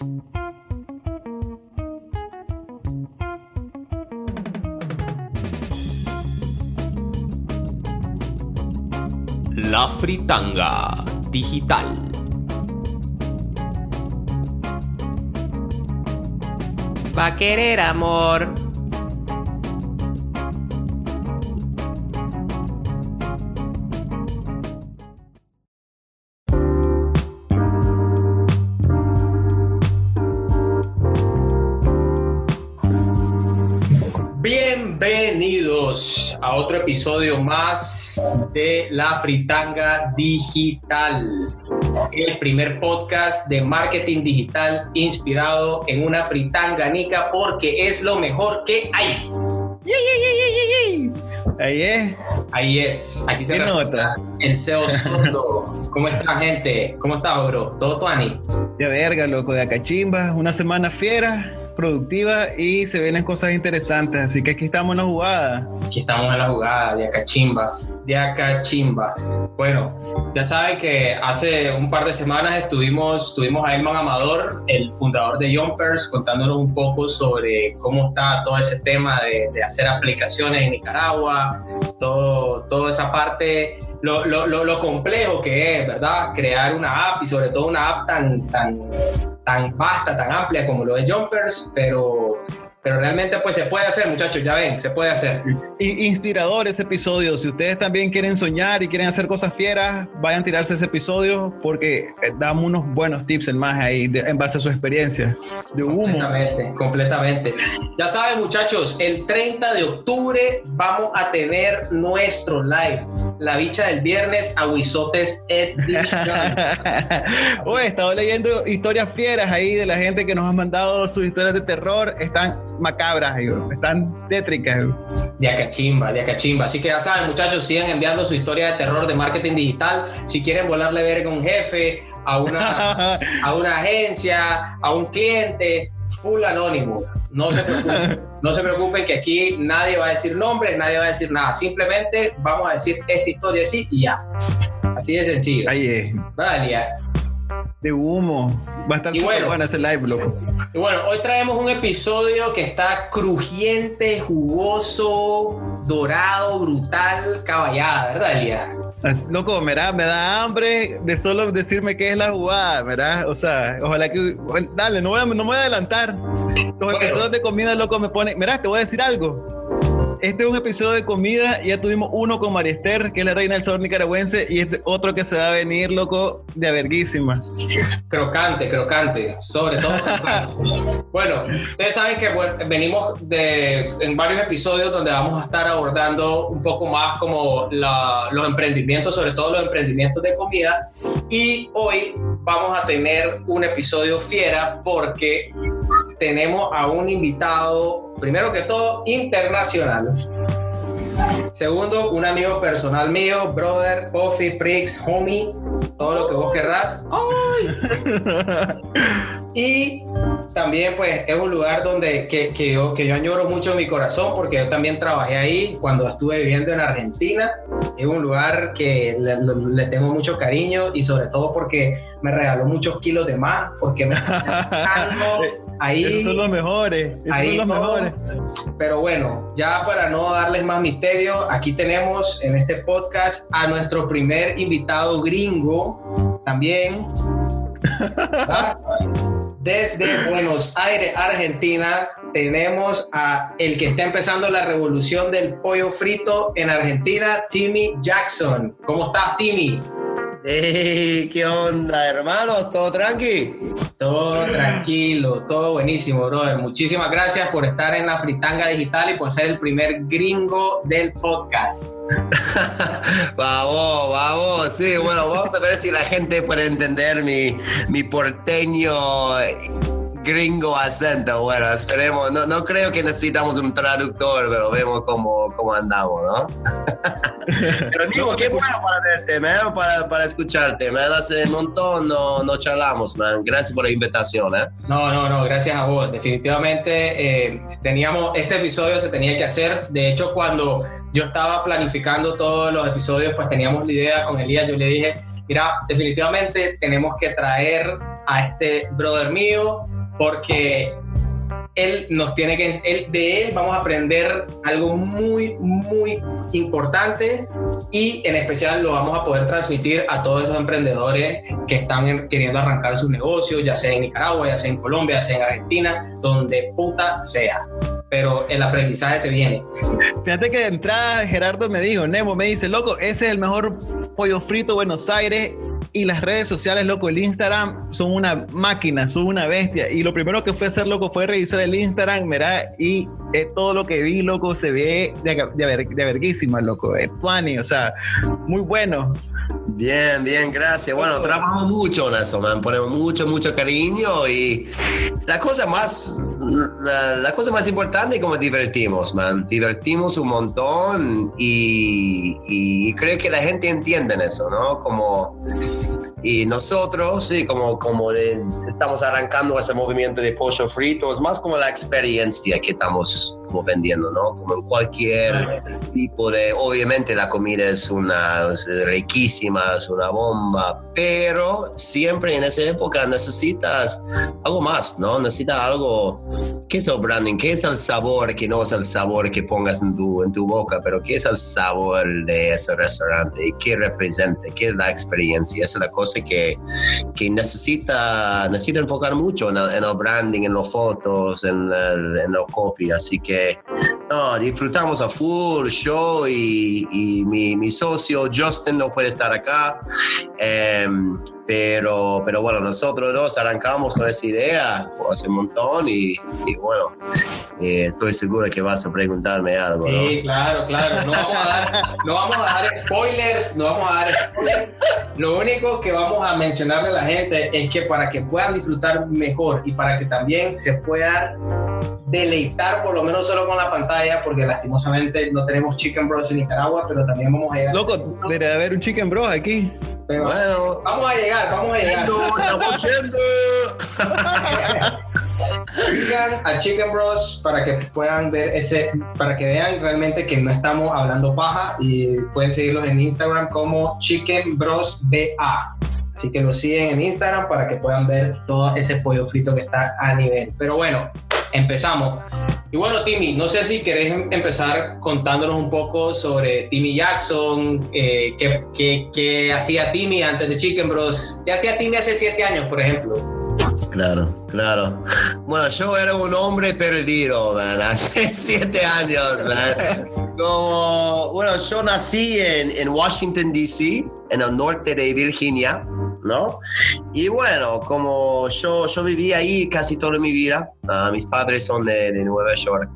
La Fritanga Digital. Va a querer amor. Episodio más de La Fritanga Digital, el primer podcast de marketing digital inspirado en una fritanganica porque es lo mejor que hay. Ahí es. Ahí es, aquí se ¿Qué representa el SEO Sondo. ¿Cómo está gente? ¿Cómo está, bro? ¿Todo tuani? De verga, loco, de acachimba. Una semana fiera, productiva y se vienen cosas interesantes. Así que aquí estamos en la jugada. Aquí estamos en la jugada de Acachimba, de Acachimba. Bueno, ya saben que hace un par de semanas estuvimos, tuvimos a Elman Amador, el fundador de Jumpers, contándonos un poco sobre cómo está todo ese tema de, hacer aplicaciones en Nicaragua, todo, toda esa parte, lo, lo, lo, lo complejo que es, ¿verdad? Crear una app y sobre todo una app tan, tan vasta, tan amplia como lo de Jumpers, pero, pero realmente pues se puede hacer, muchachos, ya ven, se puede hacer. Inspirador ese episodio. Si ustedes también quieren soñar y quieren hacer cosas fieras, vayan a tirarse ese episodio porque eh, damos unos buenos tips en más ahí de- en base a su experiencia. De humo. Completamente, completamente. Ya saben, muchachos, el 30 de octubre vamos a tener nuestro live. La bicha del viernes, Aguizotes Edition. Oye, he estado leyendo historias fieras ahí de la gente que nos ha mandado sus historias de terror. Están macabras, digo, están tétricas. digo. De Acachimba, de Acachimba. Así que ya saben, muchachos, sigan enviando su historia de terror de marketing digital. Si quieren volarle verga a un jefe, a una, a una agencia, a un cliente, full anónimo. No se preocupen, no se preocupen que aquí nadie va a decir nombres, nadie va a decir nada. Simplemente vamos a decir esta historia así y ya. Así de sencillo. Ahí es. ¿Verdad, Elia? De humo. Va a estar Y bueno. bueno ese live, loco. Y bueno, hoy traemos un episodio que está crujiente, jugoso, dorado, brutal, caballada, ¿verdad, Elia? Loco, mira, me da hambre de solo decirme qué es la jugada, ¿verdad? O sea, ojalá que. Dale, no voy a, no me voy a adelantar. Los Bueno. episodios de comida, loco, me ponen. Mira, te voy a decir algo. Este es un episodio de comida ya tuvimos uno con María Esther, que es la reina del sabor nicaragüense, y este otro que se va a venir, loco, de verguísima. Crocante, crocante, sobre todo crocante. bueno, ustedes saben que bueno, venimos de, en varios episodios donde vamos a estar abordando un poco más como los emprendimientos, sobre todo los emprendimientos de comida. Y hoy vamos a tener un episodio fiera porque tenemos a un invitado, primero que todo, internacional. Segundo, un amigo personal mío, brother, coffee, pricks, homie, todo lo que vos querrás. Y también pues es un lugar donde que, que yo, que yo añoro mucho en mi corazón porque yo también trabajé ahí cuando estuve viviendo en Argentina. Es un lugar que le, le- tengo mucho cariño y sobre todo porque me regaló muchos kilos de más, porque me ahí... Esos son los mejores. Esos Ahí son los todo. mejores. Pero bueno, ya para no darles más misterio, aquí tenemos en este podcast a nuestro primer invitado gringo también. Desde Buenos Aires, Argentina, tenemos a el que está empezando la revolución del pollo frito en Argentina, Timmy Jackson. ¿Cómo estás, Timmy? Ey, ¿Qué onda, hermanos? ¿Todo tranqui? Todo tranquilo, todo buenísimo, brother. Muchísimas gracias por estar en la Fritanga Digital y por ser el primer gringo del podcast. vamos, vamos. Sí, bueno, vamos a ver si la gente puede entender mi, mi porteño gringo acento. Bueno, esperemos. No, no creo que necesitamos un traductor, pero vemos cómo, cómo andamos, ¿no? pero amigo, qué bueno para verte, man, para, para escucharte, man. Hace un montón no, no charlamos, man. Gracias por la invitación, ¿eh? No, no, no, gracias a vos. Definitivamente eh, teníamos, este episodio se tenía que hacer. De hecho, cuando yo estaba planificando todos los episodios, pues teníamos la idea con Elías. Yo le dije, mira, definitivamente tenemos que traer a este brother mío porque él nos tiene que, él, de él vamos a aprender algo muy, muy importante y en especial lo vamos a poder transmitir a todos esos emprendedores que están queriendo arrancar sus negocios, ya sea en Nicaragua, ya sea en Colombia, ya sea en Argentina, donde puta sea pero el aprendizaje se viene. Fíjate que de entrada Gerardo me dijo, Nemo me dice, loco, ese es el mejor pollo frito Buenos Aires y las redes sociales, loco, el Instagram son una máquina, son una bestia. Y lo primero que fue hacer, loco, fue revisar el Instagram, mira, y todo lo que vi, loco, se ve de, de, loco. Es funny, o sea, muy bueno. Bien, bien, gracias. Bueno, trabajamos mucho en eso, man. Ponemos mucho, mucho cariño y la cosa más, la, cosa más importante es como divertimos, man. Divertimos un montón y, y creo que la gente entiende eso, ¿no? Como y nosotros, sí, como, como estamos arrancando ese movimiento de pollo frito, es más como la experiencia que estamos como vendiendo, ¿no? Como en cualquier tipo de, obviamente la comida es una riquísima, es una bomba, pero siempre en esa época necesitas algo más, ¿no? Necesitas algo, ¿qué es el branding? ¿Qué es el sabor que no es el sabor que pongas en tu, en tu boca, pero qué es el sabor de ese restaurante y qué representa, qué es la experiencia? Esa es la cosa que, que necesita, necesita enfocar mucho en el, branding, en las fotos, en, el, en la copy, así que no, disfrutamos a full show y, mi, mi, socio Justin no puede estar acá. Em, pero, pero bueno, nosotros dos arrancamos con esa idea hace un montón y, bueno, eh, estoy seguro que vas a preguntarme algo. Sí, claro, claro. No vamos, a dar, no vamos a dar spoilers, no vamos a dar spoilers. Lo único que vamos a mencionarle a la gente es que para que puedan disfrutar mejor y para que también se puedan deleitar por lo menos solo con la pantalla, porque lastimosamente no tenemos Chicken Bros en Nicaragua, pero también vamos a llegar. Loco, debería haber un Chicken Bros aquí. bueno, vamos a llegar, vamos a llegar. ¡Estamos yendo! Sigan a Chicken Bros para que puedan ver ese, para que vean realmente que no estamos hablando paja y pueden seguirlos en Instagram como Chicken Bros BA. Así que lo siguen en Instagram para que puedan ver todo ese pollo frito que está a nivel. Pero bueno, empezamos. Y bueno, Timmy, no sé si querés em-, empezar contándonos un poco sobre Timmy Jackson, eh, qué, hacía Timmy antes de Chicken Bros. ¿Qué hacía Timmy hace siete años, por ejemplo? Claro, claro. Bueno, yo era un hombre perdido, man, hace siete años, man. Como, bueno, yo nací en, en Washington, D.C., en el norte de Virginia. ¿No? Y bueno, como yo, yo viví ahí casi toda mi vida, uh, mis padres son de, de Nueva York,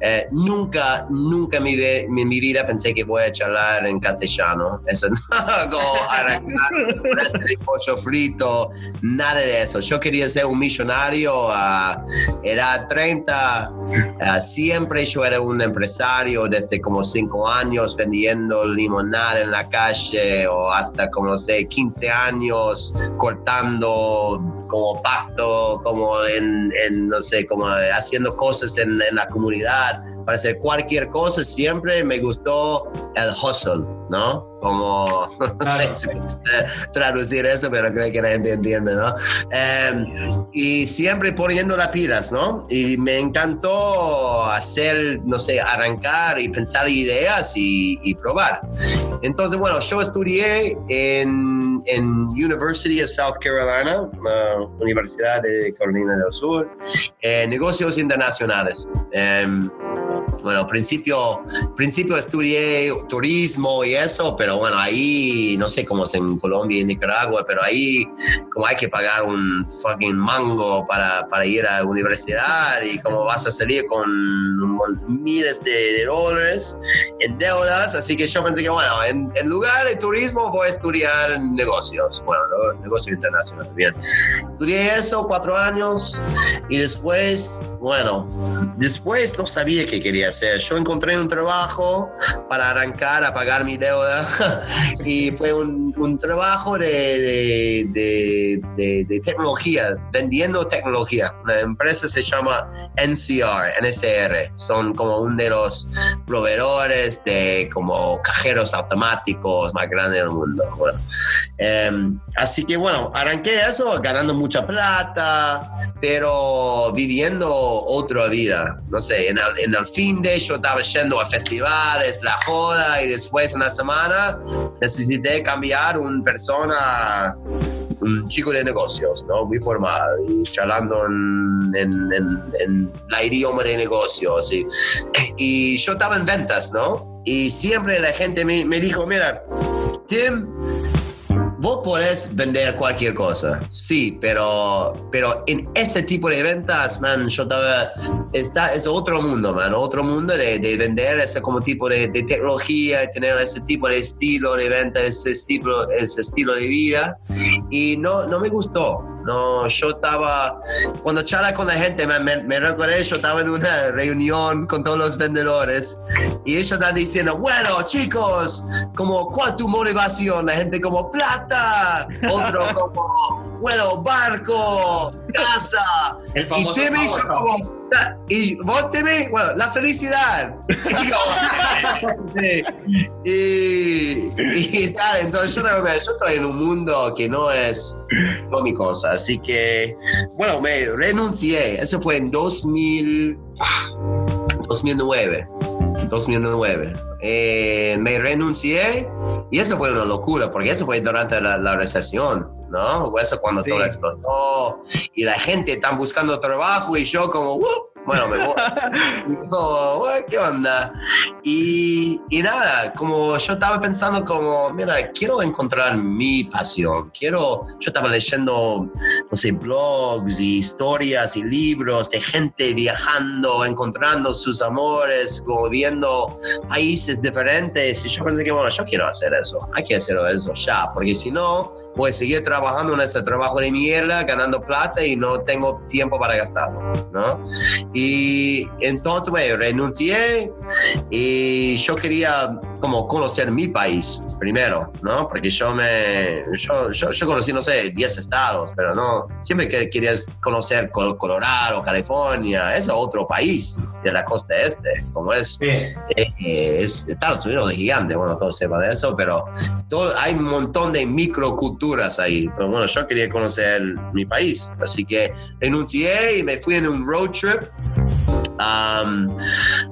eh, nunca, nunca en mi, mi, mi, vida pensé que voy a charlar en castellano, eso no, arrancar este pollo frito, nada de eso. Yo quería ser un millonario a edad 30, uh, siempre yo era un empresario desde como 5 años vendiendo limonada en la calle o hasta como sé 15 años cortando como pasto, como en, no como haciendo cosas en la comunidad, para hacer cualquier cosa, siempre me gustó el hustle, ¿no? como no sé traducir eso, pero creo que la gente entiende, ¿no? Em, y siempre poniendo las pilas, ¿no? Y me encantó hacer, no sé, arrancar y pensar ideas y, probar. Entonces, bueno, yo estudié en, en University of South Carolina, Universidad de Carolina del Sur, en negocios internacionales. Em, bueno, principio, principio estudié turismo y eso, pero bueno, ahí no sé cómo es en Colombia y Nicaragua, pero ahí como hay que pagar un fucking mango para, para ir a la universidad y como vas a salir con miles de, dólares en deudas, así que yo pensé que bueno, en, en, lugar de turismo voy a estudiar negocios, bueno, negocios internacionales, bien. Estudié eso cuatro años y después, bueno, después no sabía qué quería Yo encontré un trabajo para arrancar a pagar mi deuda y fue un, un trabajo de, de, de, de, tecnología, vendiendo tecnología. Una empresa se llama NCR, NSR. Son como uno de los proveedores de como cajeros automáticos más grandes del mundo. Bueno, em, así que bueno, arranqué eso ganando mucha plata, pero viviendo otra vida. No sé, en el, en el fin yo estaba yendo a festivales, la joda, y después una semana necesité cambiar una persona un chico de negocios, ¿no? Muy formal, y charlando en, en, en, en la idioma de negocios. Y, y yo estaba en ventas, ¿no? Y siempre la gente me, me dijo, mira, Tim, vos podés vender cualquier cosa, sí, pero, pero en ese tipo de ventas, man, yo estaba, está, es otro mundo, man, otro mundo de, de vender ese como tipo de, de, tecnología, de tener ese tipo de estilo de venta, ese estilo, ese estilo de vida, y no, no me gustó. No, yo estaba, cuando charla con la gente, me, me, me, recordé, yo estaba en una reunión con todos los vendedores y ellos están diciendo, bueno, chicos, como, ¿cuál tu motivación? La gente como, plata, otro como, bueno, barco, casa. El famoso y Timmy, yo como, y vos Timmy, bueno, la felicidad. y, y, y, tal, entonces yo, yo estoy en un mundo que no es no mi cosa, así que, bueno, me renuncié, eso fue en 2000, 2009. 2009. Eh, me renuncié y eso fue una locura, porque eso fue durante la, la recesión, ¿no? Eso cuando sí. todo explotó y la gente está buscando trabajo y yo como, uh, bueno, me voy. y ¿qué onda? Y, y, nada, como yo estaba pensando como, mira, quiero encontrar mi pasión, quiero, yo estaba leyendo, no sé, blogs y historias y libros de gente viajando, encontrando sus amores, como viendo países diferentes y yo pensé que, bueno, yo quiero hacer eso, hay que hacer eso ya, porque si no, voy a seguir trabajando en ese trabajo de mierda, ganando plata y no tengo tiempo para gastarlo, ¿no? Y entonces, bueno, renuncié y yo quería como conocer mi país primero, ¿no? Porque yo me, yo, yo, yo conocí, no sé, 10 estados, pero no, siempre que querías conocer Colorado, California, es otro país de la costa este, como es, sí. eh, es Estados Unidos es gigante, bueno, todos sepan eso, pero todo, hay un montón de microculturas ahí, pero bueno, yo quería conocer mi país, así que renuncié y me fui en un road trip Um,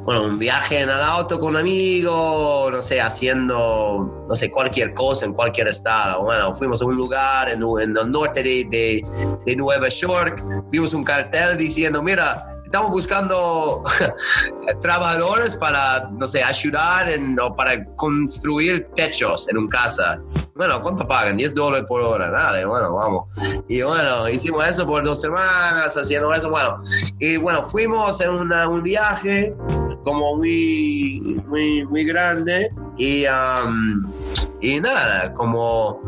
bueno, un viaje en el auto con un amigo, no sé, haciendo, no sé, cualquier cosa en cualquier estado. Bueno, fuimos a un lugar en, en el norte de, de, de Nueva York, vimos un cartel diciendo, mira, estamos buscando trabajadores para, no sé, ayudar en, o para construir techos en un casa. Bueno, ¿cuánto pagan? 10 dólares por hora. Dale, bueno, vamos. Y bueno, hicimos eso por dos semanas, haciendo eso. Bueno, y bueno, fuimos en una, un viaje como muy, muy, muy grande. Y, um, y nada, como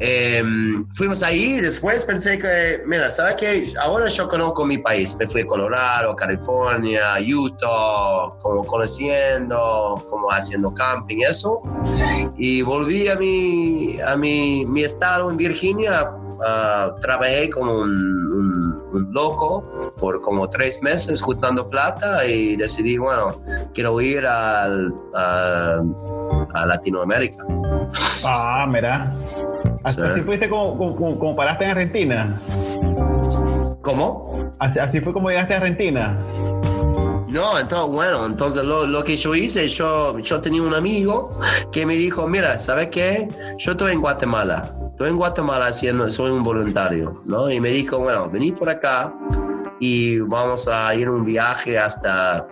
eh, fuimos ahí después pensé que, mira, ¿sabes qué? Ahora yo conozco mi país. Me fui a Colorado, California, Utah, como conociendo, como haciendo camping, eso. Y volví a mi, a mi, mi estado en Virginia. Uh, trabajé como un, un, un, loco por como tres meses juntando plata y decidí, bueno, quiero ir al, a, a Latinoamérica. Ah, mira. Así, fuiste como, como, como, paraste en Argentina. ¿Cómo? Así, así, fue como llegaste a Argentina. No, entonces, bueno, entonces lo, lo, que yo hice, yo, yo tenía un amigo que me dijo, mira, ¿sabes qué? Yo estoy en Guatemala, estoy en Guatemala haciendo, soy un voluntario, ¿no? Y me dijo, bueno, vení por acá y vamos a ir un viaje hasta,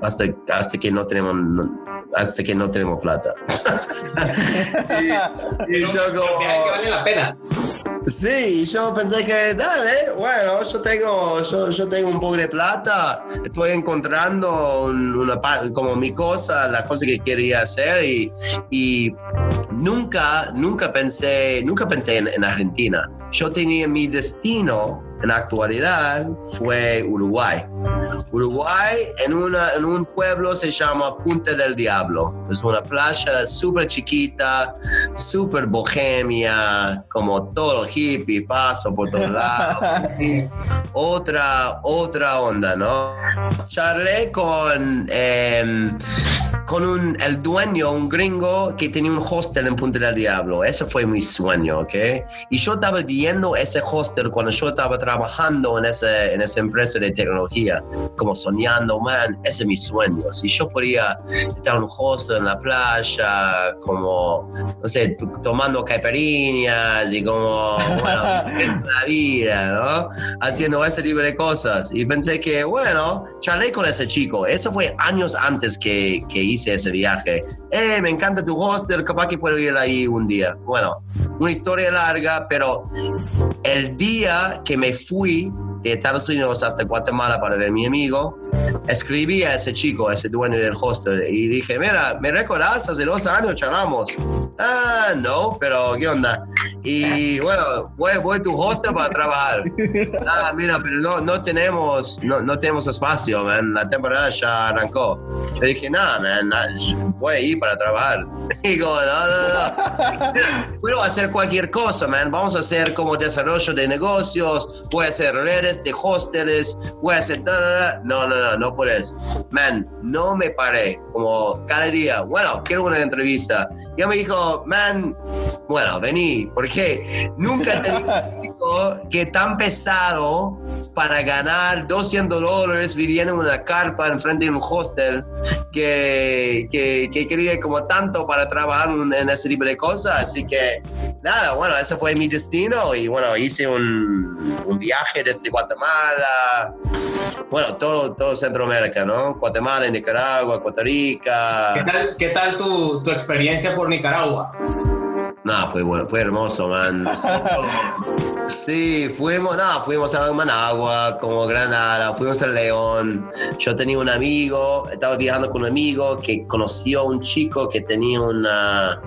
hasta, hasta que no tenemos... No, hasta que no tenemos plata. y, y yo como... Que vale la pena. Sí, yo pensé que, dale, bueno, yo tengo, yo, yo tengo un poco de plata, estoy encontrando una como mi cosa, la cosa que quería hacer y, y nunca, nunca pensé, nunca pensé en, en, Argentina. Yo tenía mi destino en la actualidad fue Uruguay. Uruguay en, una, en un pueblo se llama Punta del Diablo. Es una playa súper chiquita, súper bohemia, como todo hippie, paso por todos lados. otra, otra onda, ¿no? Charlé con, em, con un, el dueño, un gringo que tenía un hostel en Punta del Diablo. Ese fue mi sueño, ¿ok? Y yo estaba viendo ese hostel cuando yo estaba trabajando en, ese, en esa empresa de tecnología, como soñando, man, ese es mi sueño. Si yo podía estar en un hostel en la playa, como, no sé, tomando caipirinhas y como, bueno, la vida, ¿no? Haciendo ese tipo de cosas. Y pensé que, bueno, charlé con ese chico. Eso fue años antes que, que hice ese viaje. Eh, me encanta tu hostel, capaz que puedo ir ahí un día. Bueno, una historia larga, pero el día que me fui de Estados Unidos hasta Guatemala para ver a mi amigo, escribí a ese chico, a ese dueño del hostel, y dije, mira, ¿me recordás? Hace dos años charlamos. Ah, no, pero ¿qué onda? Y bueno, voy, voy a tu hostel para trabajar. Ah, mira, pero no, no tenemos no, no tenemos espacio, man. La temporada ya arrancó. Yo dije, nada, man, nah, voy a ir para trabajar. Digo, no, no, no. Puedo hacer cualquier cosa, man. Vamos a hacer como desarrollo de negocios, voy a hacer redes de hosteles, voy a hacer... No, no, no, no puedes. Man, no me paré como cada día. Bueno, quiero una entrevista. Ya me dijo, man, bueno, vení, porque nunca he tenido un chico que tan pesado para ganar 200 dólares viviendo en una carpa enfrente de un hostel que, que, que quería como tanto para trabajar en, en ese tipo de cosas. Así que nada, bueno, ese fue mi destino y bueno, hice un, un viaje desde Guatemala, bueno, todo, todo Centroamérica, ¿no? Guatemala, Nicaragua, Costa Rica. ¿Qué tal, qué tal tu, tu experiencia por Nicaragua? No, fue bueno, fue hermoso, man. Sí, fuimos, no, fuimos a Managua, como Granada, fuimos a León. Yo tenía un amigo, estaba viajando con un amigo que conoció a un chico que tenía una,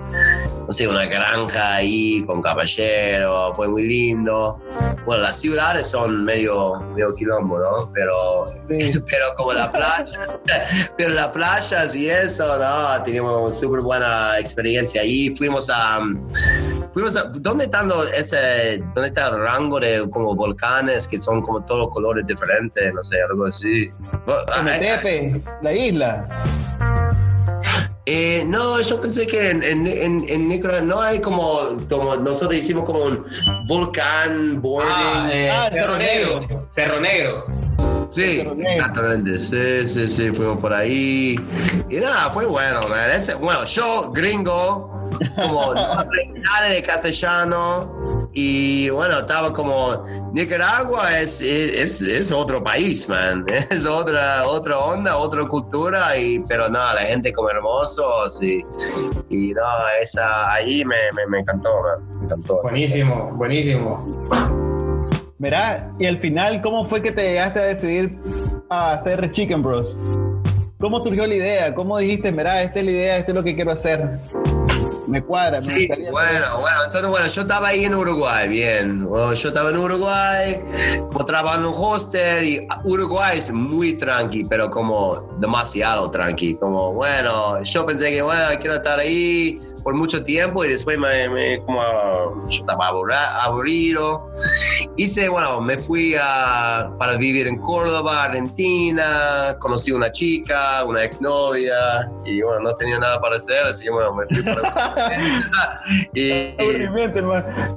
no sé, una granja ahí con caballero, fue muy lindo. Bueno, las ciudades son medio, medio quilombo, ¿no? Pero, pero como la playa, pero las playas y eso, no, teníamos una súper buena experiencia ahí. Fuimos a, fuimos a, ¿dónde están los, ese, dónde está el rango de como volcanes que son como todos colores diferentes, no sé, algo así? Ah, Tepe, la isla. Eh, no, yo pensé que en, en, en, en Nicaragua no hay como, como nosotros hicimos como un volcán boarding. Ah, eh, Ah, Cerro Cerro Negro. Negro. Cerro Negro. Sí, exactamente. Sí, sí, sí, fuimos por ahí. Y nada, fue bueno, man. Ese, bueno, yo, gringo, como no aprendí nada de castellano. Y bueno, estaba como, Nicaragua es, es, es otro país, man. Es otra, otra onda, otra cultura, y, pero no, la gente como hermosos y, y no, esa, ahí me, me, me encantó, man. Me encantó. Buenísimo, buenísimo. Verá, y al final, ¿cómo fue que te llegaste a decidir a hacer Chicken Bros? ¿Cómo surgió la idea? ¿Cómo dijiste, verá, esta es la idea, esto es lo que quiero hacer? Me cuadra, me Sí, gustaría bueno, bueno, entonces bueno, yo estaba ahí en Uruguay, bien. Bueno, yo estaba en Uruguay, como trabajando en un hostel y Uruguay es muy tranqui, pero como demasiado tranqui. Como, bueno, yo pensé que, bueno, quiero estar ahí por mucho tiempo y después me, me como, yo estaba aburrido. Hice, bueno, me fui a, para vivir en Córdoba, Argentina, conocí una chica, una exnovia y bueno, no tenía nada para hacer, así que bueno, me fui para... y,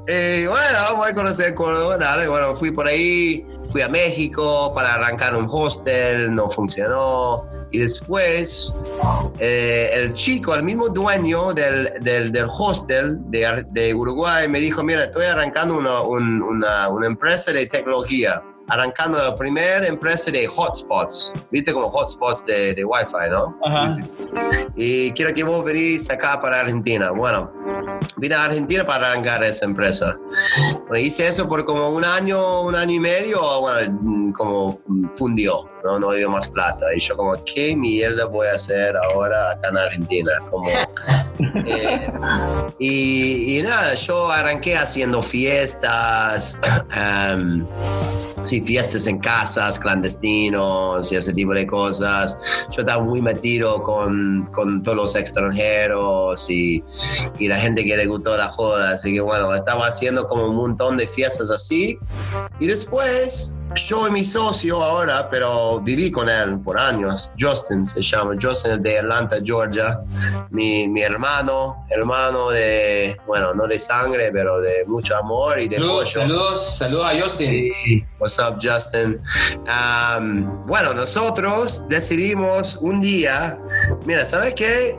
y bueno, voy a conocer Córdoba, nada, bueno, fui por ahí, fui a México para arrancar un hostel, no funcionó. Y después, eh, el chico, el mismo dueño del, del, del hostel de, de Uruguay, me dijo, mira, estoy arrancando una, un- una, una empresa de tecnología, arrancando la primera empresa de hotspots, viste como hotspots de, de Wi-Fi, ¿no? Ajá. y quiero que vos venís acá para Argentina. Bueno, vine a Argentina para arrancar esa empresa. Hice eso por como un año, un año y medio, bueno, mm, como fundió, ¿no? No había más plata. Y yo como, ¿qué mierda voy a hacer ahora acá en Argentina? Como, Eh, y, y nada, yo arranqué haciendo fiestas. em, sí, fiestas en casas, clandestinos y ese tipo de cosas. Yo estaba muy metido con, con todos los extranjeros y, y la gente que le gustó la joda. Así que bueno, estaba haciendo como un montón de fiestas así. Y después, yo y mi socio ahora, pero viví con él por años, Justin se llama, Justin de Atlanta, Georgia, mi, mi hermano, hermano de, bueno, no de sangre, pero de mucho amor y de Saludos, pollo. saludos, saludos a Justin. Sí, What's up, Justin? Um, bueno, nosotros decidimos un día, mira, ¿sabes qué?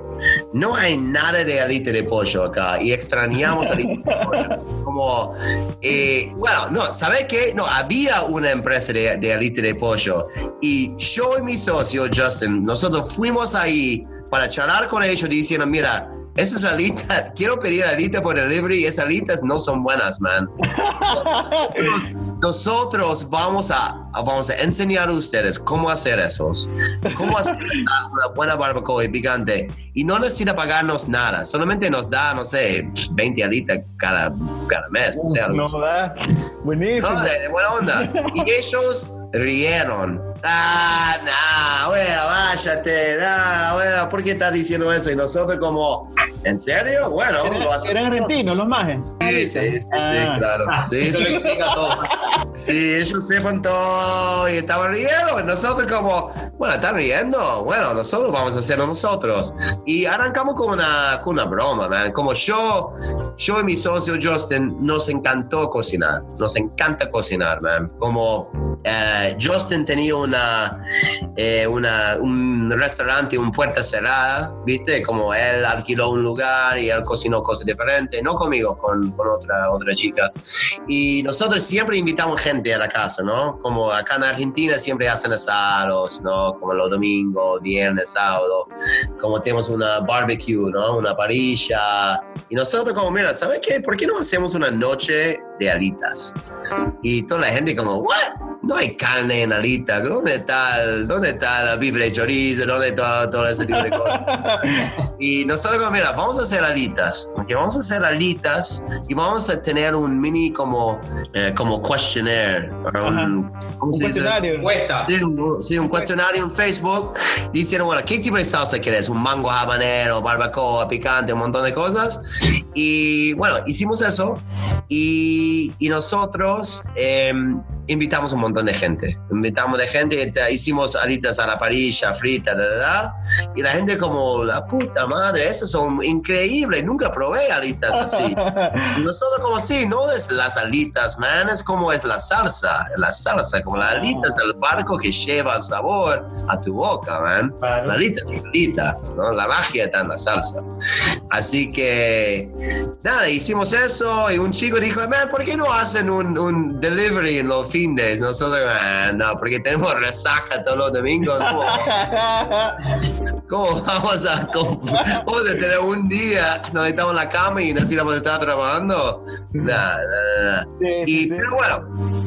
No hay nada de alita de pollo acá y extrañamos alita de pollo. Como, eh, bueno, no, ¿sabes qué? No, había una empresa de, de alita de pollo y yo y mi socio, Justin, nosotros fuimos ahí para charlar con ellos diciendo, mira, esas alitas, quiero pedir alita por delivery y esas alitas no son buenas, man. Nos- nosotros vamos a, vamos a enseñar a ustedes cómo hacer esos, cómo hacer una, buena barbacoa y picante. Y no necesita pagarnos nada, solamente nos da, no sé, 20 alitas cada, cada mes. O sea, No, ¿verdad? Buenísimo. no, de, de buena onda. Y ellos rieron. Ah, no, bueno, váyate, no, bueno, ¿por qué estás diciendo eso? Y nosotros como, ¿en serio? Bueno, lo Eran, hacemos. eran argentinos los majes. Sí, sí, sí, sí, Ah. claro. Sí, Eso sí. todo. Sí, ellos sepan todo y estaban riendo. Y nosotros como, bueno, están riendo. Bueno, nosotros vamos a hacerlo nosotros. Y arrancamos con una, con una broma, man. Como yo, yo y mi socio Justin nos encantó cocinar. Nos encanta cocinar, man. Como eh, Justin tenía una, eh, una, un restaurante, un puerta cerrada, ¿viste? Como él alquiló un lugar y él cocinó cosas diferentes. No conmigo, con, con otra, otra chica. Y nosotros siempre invitamos gente a la casa, ¿no? Como acá en Argentina siempre hacen asados, ¿no? Como los domingos, viernes, sábado. Como tenemos una barbecue, ¿no? Una parrilla. Y nosotros como, mira, ¿sabes qué? ¿Por qué no hacemos una noche de alitas? Y toda la gente como, ¿what? No hay carne en alita. ¿Dónde está, dónde está la bibre de chorizo? ¿Dónde está todo ese tipo de cosas? Y nosotros como, mira, vamos a hacer alitas, porque vamos a hacer alitas y vamos a tener un mini como, eh, como questionnaire, un, ¿cómo Un se dice? cuestionario. Cuesta. Sí, un, sí, un cuestionario en Facebook diciendo, bueno, ¿qué tipo de salsa quieres? Un mango habanero, barbacoa, picante, un montón de cosas. Y bueno, hicimos eso y, y nosotros eh, invitamos un montón de gente. Invitamos de gente, y te- hicimos alitas a la parrilla, frita, da, da, da, y la gente como, la puta madre, esos son increíbles, nunca probé alitas así. Y nosotros como sí, no es las alitas, man, es como es la salsa, la salsa, como las alitas del barco que lleva sabor a tu boca, man. La alita es una alita, ¿no? La magia está en la salsa. Así que, nada, hicimos eso y un chico dijo, man, ¿por qué no hacen un, un delivery en los fines? Nosotros, "Ah, no, porque tenemos resaca todos los domingos. ¿Cómo, cómo vamos a, cómo vamos a tener un día donde estamos en la cama y necesitamos estar trabajando? Nada, nada, nada. Sí, Y, sí. pero bueno,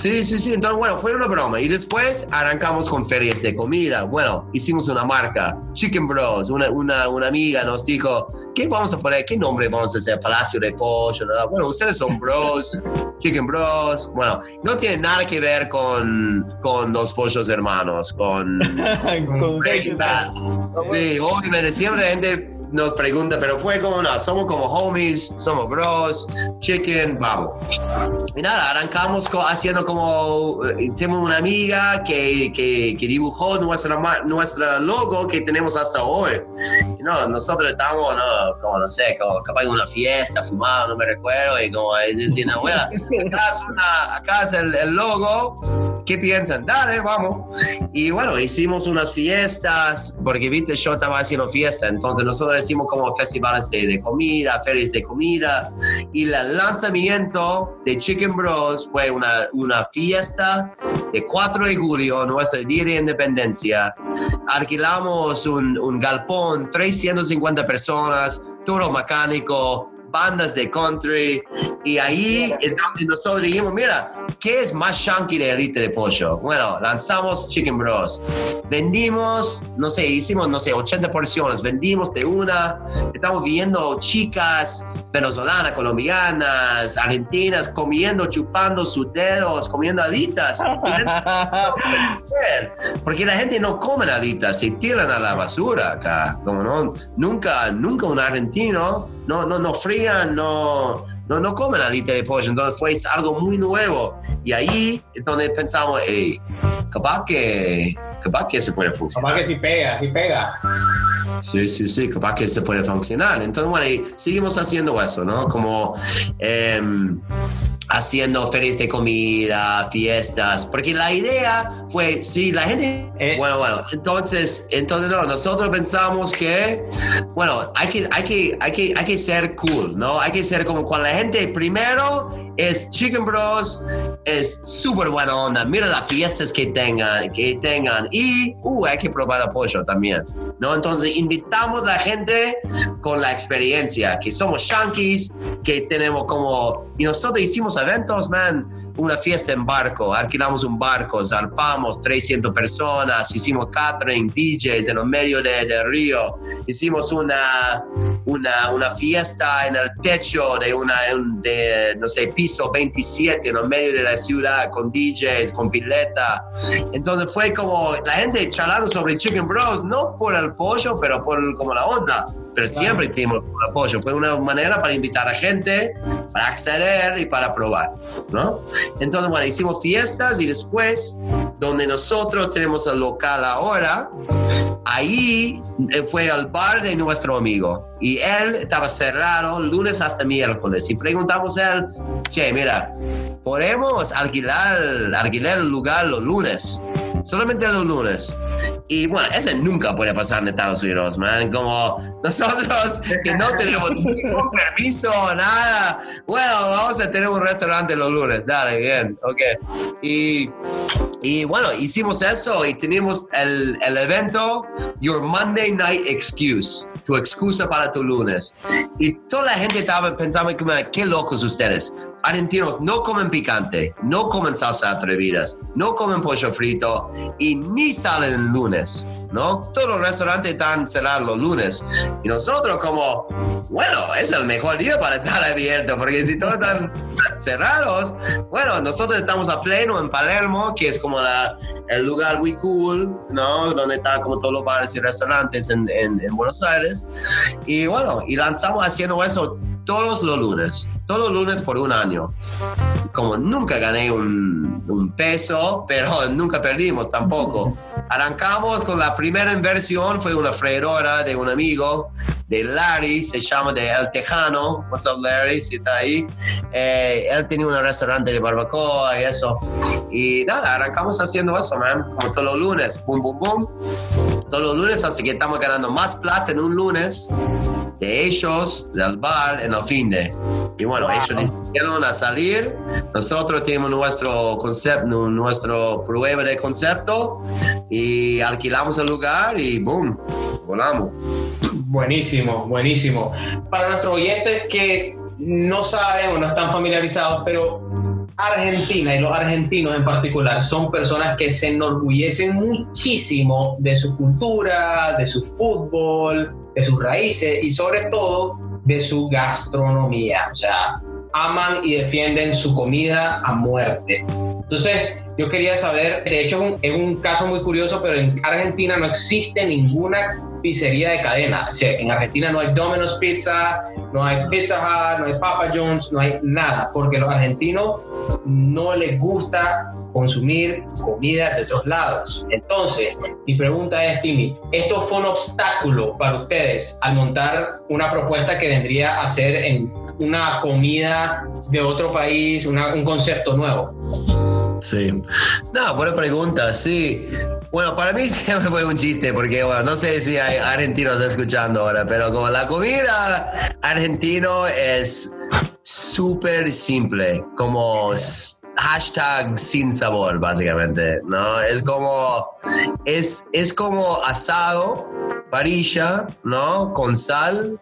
sí, sí, sí, entonces bueno, fue una broma. Y después arrancamos con ferias de comida. Bueno, hicimos una marca, Chicken Bros. Una, una, una amiga nos dijo, ¿qué vamos a poner? ¿Qué nombre vamos a hacer? Palacio de Pollo. ¿no? Bueno, ustedes son bros, Chicken Bros. Bueno, no tiene nada que ver con, con los pollos hermanos, con Con Breaking Bad. Sí, obviamente siempre la gente nos pregunta, pero fue como, no, somos como homies, somos bros, chicken, vamos. Y nada, arrancamos haciendo como, eh, tenemos una amiga que, que, que dibujó nuestra, nuestra logo que tenemos hasta hoy. Y no, nosotros estábamos, no, como no sé, como capaz de una fiesta, fumado, no me recuerdo, y como diciendo, bueno, acá es, una- acá es el, el logo, ¿qué piensan? Dale, vamos. Y bueno, hicimos unas fiestas, porque viste, yo estaba haciendo fiesta, entonces nosotros hicimos como festivales de, de comida, ferias de comida, y el lanzamiento de Chicken Bros fue una, una fiesta de 4 de julio, nuestro día de independencia. Alquilamos un, un galpón, 350 personas, todo mecánico, bandas de country. Y ahí es donde nosotros dijimos, mira, ¿qué es más shanky de Elite de Pollo? Bueno, lanzamos Chicken Bros. Vendimos, no sé, hicimos, no sé, 80 porciones, vendimos de una. Estamos viendo chicas venezolanas, colombianas, argentinas, comiendo, chupando sus dedos, comiendo alitas. Porque la gente no come alitas, se tiran a la basura acá. Como no, nunca, nunca un argentino, no, no, no frían, no, no, no comen alitas de pollo. Entonces fue algo muy nuevo. Y ahí es donde pensamos, capaz que, capaz que se puede funcionar. Capaz que sí pega, sí pega. Sí, sí, sí, capaz que se puede funcionar. Entonces, bueno, y seguimos haciendo eso, ¿no? Como em, haciendo ferias de comida, fiestas, porque la idea fue, sí, la gente, Eh. bueno, bueno, entonces, entonces no, nosotros pensamos que, bueno, hay que, hay que, hay que, hay que ser cool, ¿no? Hay que ser como cuando la gente primero es Chicken Bros, es súper buena onda, mira las fiestas que tengan, que tengan, y, uh, hay que probar apoyo también, ¿no? Entonces, invitamos a la gente con la experiencia, que somos shankies, que tenemos como, y nosotros hicimos eventos, man, una fiesta en barco, alquilamos un barco, zarpamos 300 personas, hicimos catering, DJs en el medio de- del río, hicimos una, una, una fiesta en el techo de una, de, no sé, piso 27 en el medio de la ciudad con DJs, con pileta. Entonces fue como la gente charlando sobre Chicken Bros, no por el pollo, pero por como la onda. Pero siempre tuvimos el pollo. Fue una manera para invitar a gente, para acceder y para probar, ¿no? Entonces, bueno, hicimos fiestas y después, donde nosotros tenemos el local ahora, ahí eh, fue al bar de nuestro amigo y él estaba cerrado lunes hasta miércoles y preguntamos a él, che, mira, podemos alquilar, alquilar el lugar los lunes, solamente los lunes. Y bueno, eso nunca puede pasar en Estados Unidos, man. Como nosotros que no tenemos ningún permiso, nada. Bueno, vamos a tener un restaurante los lunes, dale, bien, ok. Y, y bueno, hicimos eso y tenemos el, el evento Your Monday Night Excuse, tu excusa para tu lunes. Y toda la gente estaba pensando, como, qué locos ustedes. Argentinos no comen picante, no comen salsa atrevidas, no comen pollo frito y ni salen el lunes, ¿no? Todos los restaurantes están cerrados los lunes. Y nosotros como, bueno, es el mejor día para estar abierto, porque si todos están cerrados, bueno, nosotros estamos a pleno en Palermo, que es como la, el lugar muy cool, ¿no? Donde están como todos los bares y restaurantes en, en- en Buenos Aires. Y bueno, y lanzamos haciendo eso todos los lunes, todos los lunes por un año. Como nunca gané un, peso, pero nunca perdimos tampoco. Arrancamos con la primera inversión, fue una freidora de un amigo, de Larry, se llama de El Tejano. What's up, Larry? Si está ahí. Eh, él tenía un restaurante de barbacoa y eso. Y nada, arrancamos haciendo eso, man, como todos los lunes. Boom, boom, boom. Todos los lunes, así que estamos ganando más plata en un lunes de ellos, del bar, en el fin de. Y bueno, ellos decidieron a salir. Nosotros tenemos nuestro concepto, nuestro prueba de concepto y alquilamos el lugar y boom, volamos. Buenísimo, buenísimo. Para nuestros oyentes que no saben o no están familiarizados, pero Argentina y los argentinos en particular son personas que se enorgullecen muchísimo de su cultura, de su fútbol, de sus raíces y sobre todo de su gastronomía. O sea, aman y defienden su comida a muerte. Entonces, yo quería saber, de hecho es un, es un caso muy curioso, pero en Argentina no existe ninguna pizzería de cadena. O sea, en Argentina no hay Domino's Pizza, no hay Pizza Hut, no hay Papa John's, no hay nada, porque los argentinos no les gusta consumir comida de otros lados. Entonces, mi pregunta es, Timmy, ¿esto fue un obstáculo para ustedes al montar una propuesta que vendría a ser en una comida de otro país, un concepto nuevo? Sí. No, buena pregunta, sí. Bueno, para mí siempre fue un chiste, porque bueno, no sé si hay argentinos escuchando ahora, pero como la comida argentino es súper simple, como hashtag sin sabor, básicamente, ¿no? Es como, es, es como asado, parilla, ¿no? Con sal,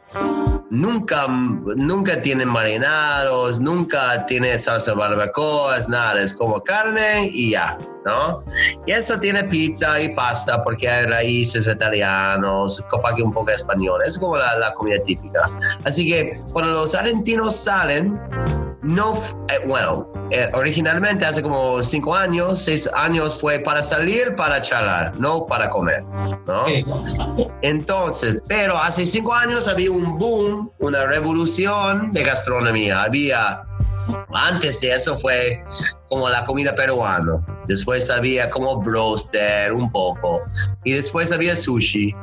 nunca, nunca tienen marinados, nunca tiene salsa barbacoa, es nada, es como carne y ya, ¿no? Y eso tiene pizza y pasta porque hay raíces italianos, capaz que un poco español, es como la comida típica. Así que cuando los argentinos salen, no, eh, bueno, eh, originalmente hace como cinco años, seis años fue para salir, para charlar, no para comer, ¿no? Sí. Entonces, pero hace cinco años había un boom, una revolución de gastronomía. Había, antes de eso fue como la comida peruana. Después había como broster un poco. Y después había sushi.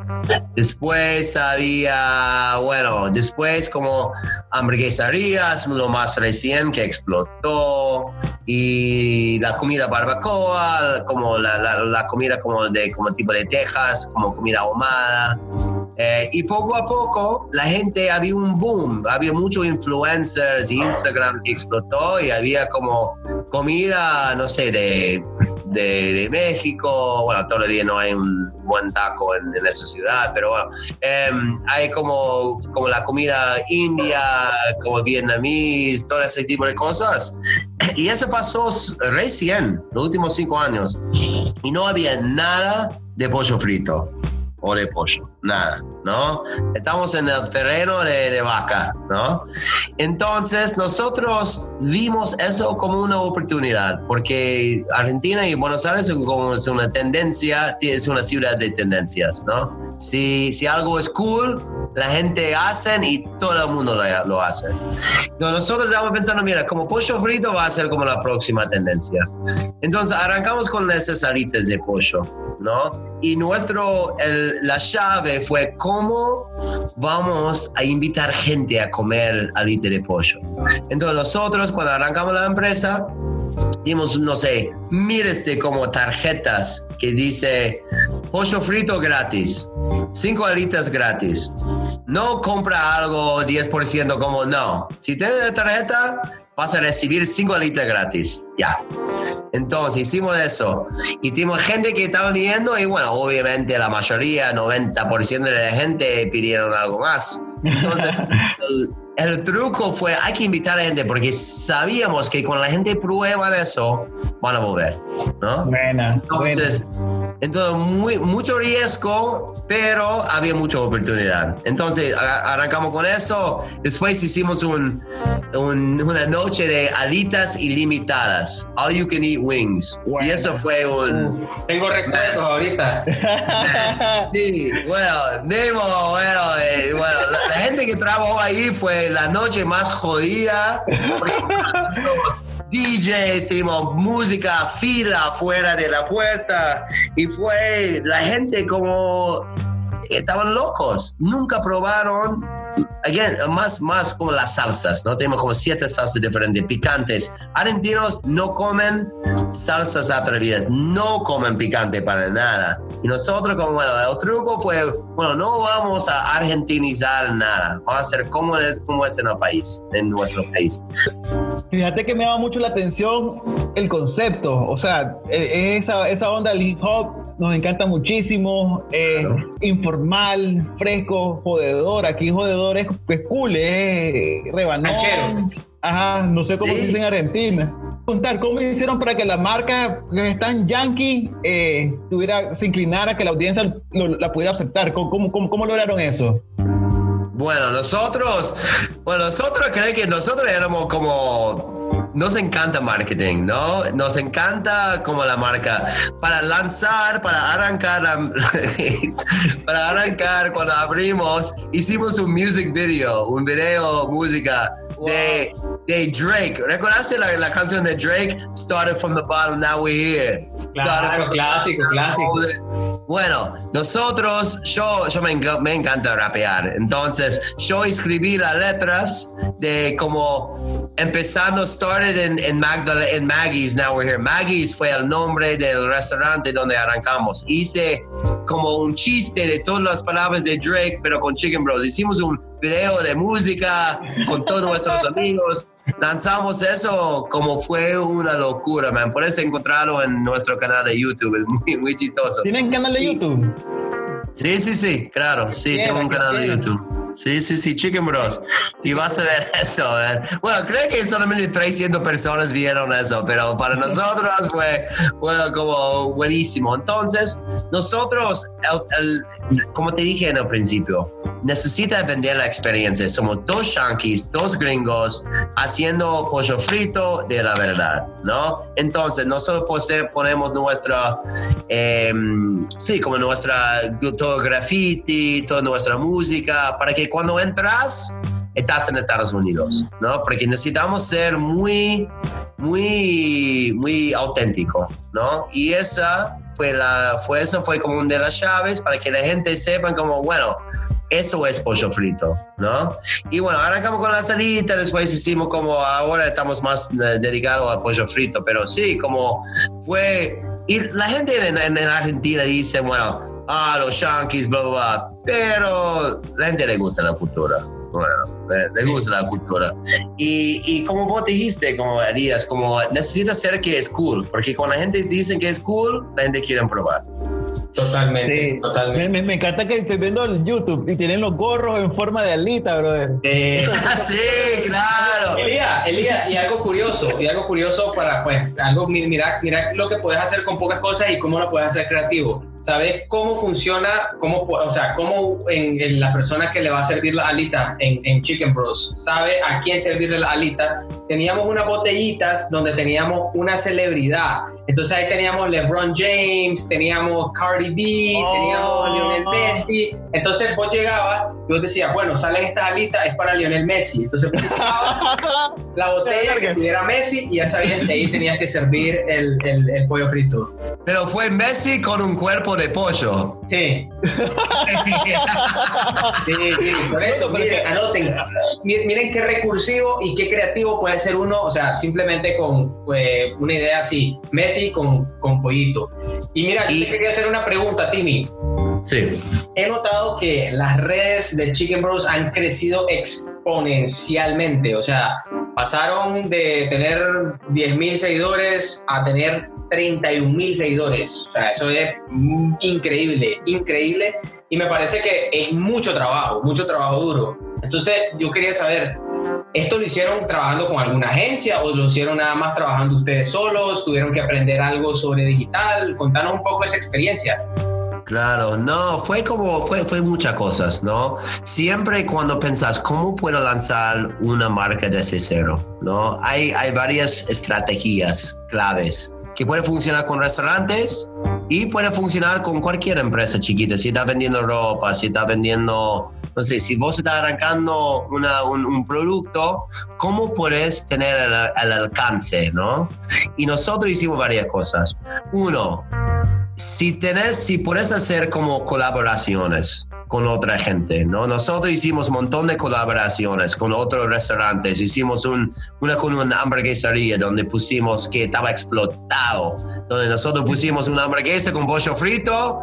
Después había, bueno, después como hamburguesarías, lo más recién que explotó. Y la comida barbacoa, como la, la- la comida como de como tipo de Texas, como comida ahumada. Eh, y poco a poco la gente había un boom, había muchos influencers y Instagram que explotó y había como comida, no sé, de, de, de México, bueno, todavía no hay un buen taco en, en esa ciudad, pero bueno, em, hay como, como la comida india, como vietnamís, todo ese tipo de cosas. Y eso pasó recién, los últimos cinco años, y no había nada de pollo frito de pollo, nada, ¿no? Estamos en el terreno de, de vaca, ¿no? Entonces nosotros vimos eso como una oportunidad, porque Argentina y Buenos Aires es como es una tendencia, es una ciudad de tendencias, ¿no? Si, si algo es cool, la gente hace y todo el mundo lo, hace. Nosotros estamos pensando, mira, como pollo frito va a ser como la próxima tendencia. Entonces arrancamos con esas alitas de pollo, ¿no? Y nuestro, la llave fue cómo vamos a invitar gente a comer alitas de pollo. Entonces nosotros cuando arrancamos la empresa, dimos, no sé, miles de como tarjetas que dice pollo frito gratis, cinco alitas gratis. No compra algo 10% como no. Si tienes la tarjeta, vas a recibir cinco alitas gratis. Ya. Entonces hicimos eso. Y tuvimos gente que estaba viendo y bueno, obviamente la mayoría, 90% de la gente pidieron algo más. Entonces, el, el truco fue, hay que invitar a gente porque sabíamos que cuando la gente prueba eso, van a volver, ¿no? Buena. Entonces, entonces muy, mucho riesgo, pero había mucha oportunidad. Entonces, a- arrancamos con eso. Después hicimos un, un- una noche de alitas ilimitadas. All you can eat wings. Y eso fue un... Tengo recuerdos ahorita. buena. Sí, bueno, Nemo, bueno, eh, bueno la, la gente que trabajó ahí fue la noche más jodida. DJs, tuvimos música, fila afuera de la puerta y fue la gente como estaban locos, nunca probaron. Again, más, más como las salsas, ¿no? Tenemos como siete salsas diferentes, picantes. Argentinos no comen salsas atrevidas, no comen picante para nada. Y nosotros, como bueno, el truco fue, bueno, no vamos a argentinizar nada, vamos a hacer como es, como es en el país, en nuestro país. Fíjate que me llama mucho la atención el concepto, o sea, e- esa, esa onda del hip hop nos encanta muchísimo, eh, Claro. informal, fresco, jodedor, aquí jodedor es, es cool, es rebanón. Canchero. Ajá, no sé cómo Sí. se dice en Argentina. Contar, ¿cómo hicieron para que la marca que es tan yankee eh, tuviera, se inclinara, que la audiencia lo- la pudiera aceptar? ¿Cómo, cómo, cómo, cómo lograron eso? Bueno, nosotros, bueno, nosotros creo que nosotros éramos como, nos encanta marketing, ¿no? Nos encanta como la marca. Para lanzar, para arrancar, la- para arrancar cuando abrimos, hicimos un music video, un video, música de, de Drake. ¿Recordaste la, la canción de Drake? Started from the bottom, now we're here. Claro, clásico, clásico. Bueno, nosotros, yo, yo me, enca- me encanta rapear, entonces yo escribí las letras de como empezando, started en, en, Magdala- en Maggie's, now we're here. Maggie's fue el nombre del restaurante donde arrancamos. Hice como un chiste de todas las palabras de Drake, pero con Chicken Bros. Hicimos un video de música con todos nuestros amigos. Lanzamos eso como fue una locura, man. Puedes encontrarlo en nuestro canal de YouTube, es muy, muy chistoso. ¿Tienen canal de. YouTube? Sí, sí, sí, claro, sí, tengo un canal de. YouTube. Sí, sí, sí, Chicken Bros. Y vas a ver eso. ¿eh? Bueno, creo que solamente 300 personas vieron eso, pero para nosotros fue, fue como buenísimo. Entonces, nosotros, el- el- como te dije en el principio, necesita vender la experiencia. Somos dos yankees, dos gringos, haciendo pollo frito de la verdad, ¿no? Entonces, nosotros ponemos nuestra, eh, sí, como nuestra, todo graffiti, toda nuestra música, para que cuando entras, estás en Estados Unidos, ¿no? Porque necesitamos ser muy, muy, muy auténtico, ¿no? Y esa fue la, fue eso fue como una de las llaves para que la gente sepa como, bueno, eso es pollo frito, ¿no? Y bueno, arrancamos con la salita, después hicimos como, ahora estamos más eh, dedicados a pollo frito, pero sí, como fue, y la gente en, en- en Argentina dice, bueno, ah, los yankees, bla, bla, bla, pero la gente le gusta la cultura. Bueno, le, le gusta la cultura. Y, y como vos dijiste, como Elías, como necesita ser que es cool, porque cuando la gente dice que es cool, la gente quiere probar. Totalmente, Sí. Totalmente. me- me encanta que estoy viendo el YouTube y tienen los gorros en forma de alita, brother. Eh, Ah, sí, claro. Elías, Elías, y algo curioso, y algo curioso para, pues, algo, mi- mira, mira lo que puedes hacer con pocas cosas y cómo lo puedes hacer creativo. ¿Sabes cómo funciona, cómo, o sea, cómo en, en la persona que le va a servir la alita en, en Chicken Bros sabe a quién servirle la alita? Teníamos unas botellitas donde teníamos una celebridad. Entonces ahí teníamos LeBron James, teníamos Cardi B, Oh. teníamos Lionel Messi. Entonces vos llegabas y vos decías, bueno, salen estas alitas, es para Lionel Messi. Entonces llegabas, la botella que tuviera Messi y ya sabías que ahí tenías que servir el, el- el pollo frito. Pero fue Messi con un cuerpo de pollo. Sí, sí, sí, por eso, miren, anoten, miren, qué recursivo y qué creativo puede ser uno, o sea, simplemente con pues, una idea así, Messi con, con pollito. Y mira, yo Y- te quería hacer una pregunta, Timmy. Sí. He notado que las redes de Chicken Bros han crecido exponencialmente, o sea, pasaron de tener 10.000 seguidores a tener 31.000 seguidores. O sea, eso es increíble, increíble. Y me parece que es mucho trabajo, mucho trabajo duro. Entonces, yo quería saber, ¿esto lo hicieron trabajando con alguna agencia o lo hicieron nada más trabajando ustedes solos? ¿Tuvieron que aprender algo sobre digital? Contanos un poco esa experiencia. Claro, no, fue como, fue, fue muchas cosas, ¿no? Siempre cuando pensás, ¿cómo puedo lanzar una marca desde cero? ¿No? Hay, hay varias estrategias claves que pueden funcionar con restaurantes y puede funcionar con cualquier empresa chiquita. Si estás vendiendo ropa, si estás vendiendo, no sé, si vos estás arrancando una- un, producto, ¿cómo puedes tener el, el alcance, ¿no? Y nosotros hicimos varias cosas. Uno, si tenés, si puedes hacer como colaboraciones con otra gente, ¿no? Nosotros hicimos un montón de colaboraciones con otros restaurantes. Hicimos un, una con una hamburguesería donde pusimos que estaba explotado, donde nosotros pusimos una hamburguesa con pollo frito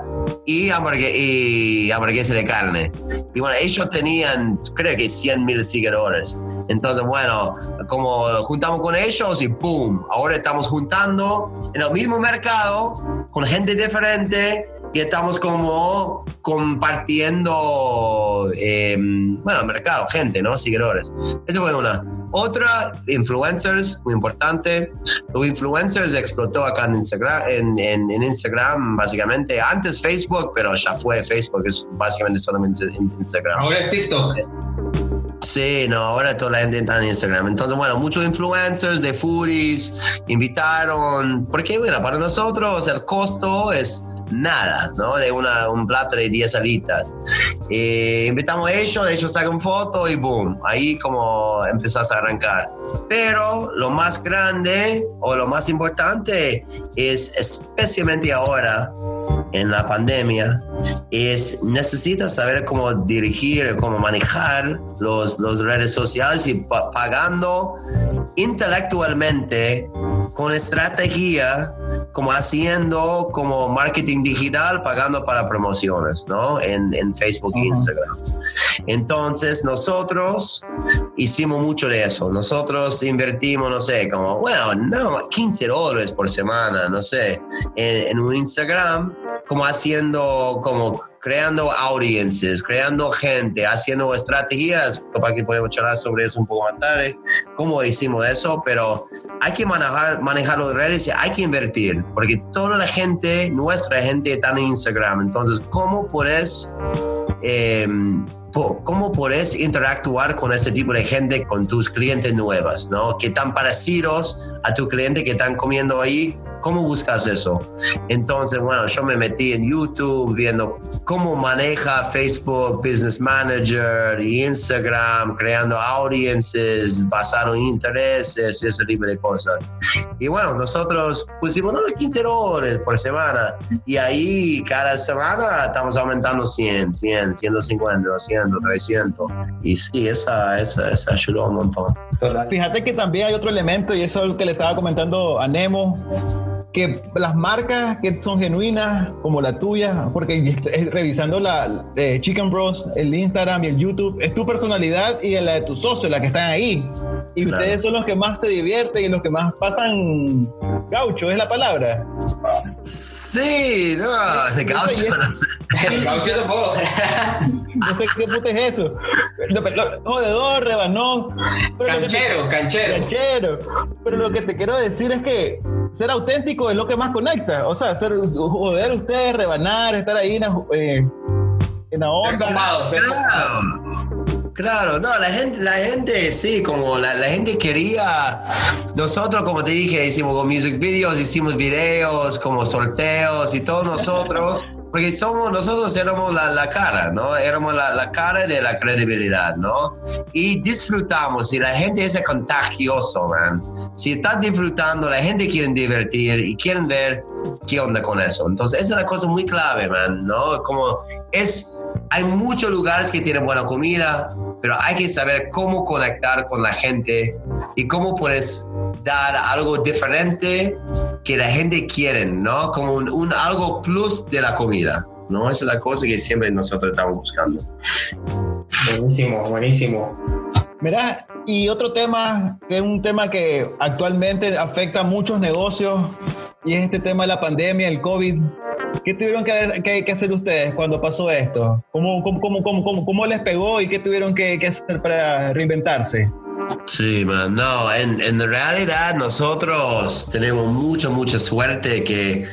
y, hamburgue- y hamburguesa de carne. Y bueno, ellos tenían, creo que 100 mil seguidores. Entonces, bueno, como juntamos con ellos y ¡boom! Ahora estamos juntando en el mismo mercado con gente diferente y estamos como compartiendo, eh, bueno, mercado, gente, ¿no? Seguidores. Esa fue una. Otra, influencers, muy importante. Los influencers explotó acá en Instagram, en, en- Instagram, básicamente. Antes Facebook, pero ya fue Facebook, es básicamente solamente Instagram. Ahora es TikTok. Sí, no, ahora toda la gente está en Instagram. Entonces, bueno, muchos influencers de foodies invitaron, porque bueno, para nosotros el costo es nada, ¿no? De un plato de 10 alitas. Eh, invitamos a ellos, ellos sacan foto y boom, ahí como empezás a arrancar. Pero lo más grande o lo más importante es especialmente ahora en la pandemia es necesitas saber cómo dirigir, cómo manejar los, los redes sociales y pa- pagando intelectualmente con estrategia, como haciendo como marketing digital, pagando para promociones, ¿no? En, en Facebook e Ajá. Instagram. Entonces nosotros hicimos mucho de eso. Nosotros invertimos, no sé, como, bueno, no, 15 dólares por semana, no sé, en, en un Instagram, como haciendo como creando audiences, creando gente, haciendo estrategias, capaz que podemos charlar sobre eso un poco más tarde, cómo hicimos eso, pero hay que manejar, manejar los redes y hay que invertir, porque toda la gente, nuestra gente está en Instagram, entonces, ¿cómo puedes... Eh, cómo puedes interactuar con ese tipo de gente, con tus clientes nuevas, ¿no? Que están parecidos a tu cliente que están comiendo ahí ¿Cómo buscas eso? Entonces, bueno, yo me metí en YouTube viendo cómo maneja Facebook Business Manager y Instagram, creando audiences basado en intereses y ese tipo de cosas. Y bueno, nosotros pusimos no, 15 dólares por semana y ahí cada semana estamos aumentando 100, 100, 150, 200, 300. Y sí, esa, esa, esa ayudó un montón. Fíjate que también hay otro elemento y eso es lo que le estaba comentando a Nemo que las marcas que son genuinas, como la tuya, porque revisando la Chicken Bros, el Instagram y el YouTube, es tu personalidad y la de tus socios, la que están ahí. Y ustedes son los que más se divierten y los que más pasan gaucho, es la palabra. Sí, no, de gaucho no sé. gaucho tampoco. no sé qué puta es eso. Jodedor, rebanón. Canchero, canchero. Canchero. Pero lo que te quiero decir es que ser auténtico es lo que más conecta. O sea, ser, joder ustedes, rebanar, estar ahí en, eh, en la onda. Claro, no, la gente, la gente sí, como la, la, gente quería, nosotros como te dije, hicimos music videos, hicimos videos como sorteos y todos nosotros porque somos, nosotros éramos la, la cara, ¿no? Éramos la, la, cara de la credibilidad, ¿no? Y disfrutamos, y la gente es contagioso, man. Si estás disfrutando, la gente quiere divertir y quieren ver qué onda con eso. Entonces, esa es una cosa muy clave, man, ¿no? Como es, hay muchos lugares que tienen buena comida, pero hay que saber cómo conectar con la gente y cómo puedes dar algo diferente que la gente quiere, ¿no? Como un, algo plus de la comida, ¿no? Esa es la cosa que siempre nosotros estamos buscando. Buenísimo, buenísimo. Mira, y otro tema, que es un tema que actualmente afecta a muchos negocios, y es este tema de la pandemia, el COVID. ¿Qué tuvieron que, que, hacer ustedes cuando pasó esto? ¿Cómo, cómo, cómo, cómo, cómo les pegó y qué tuvieron que, que hacer para reinventarse? Sí, man, no, en, en, realidad nosotros tenemos mucha, mucha suerte que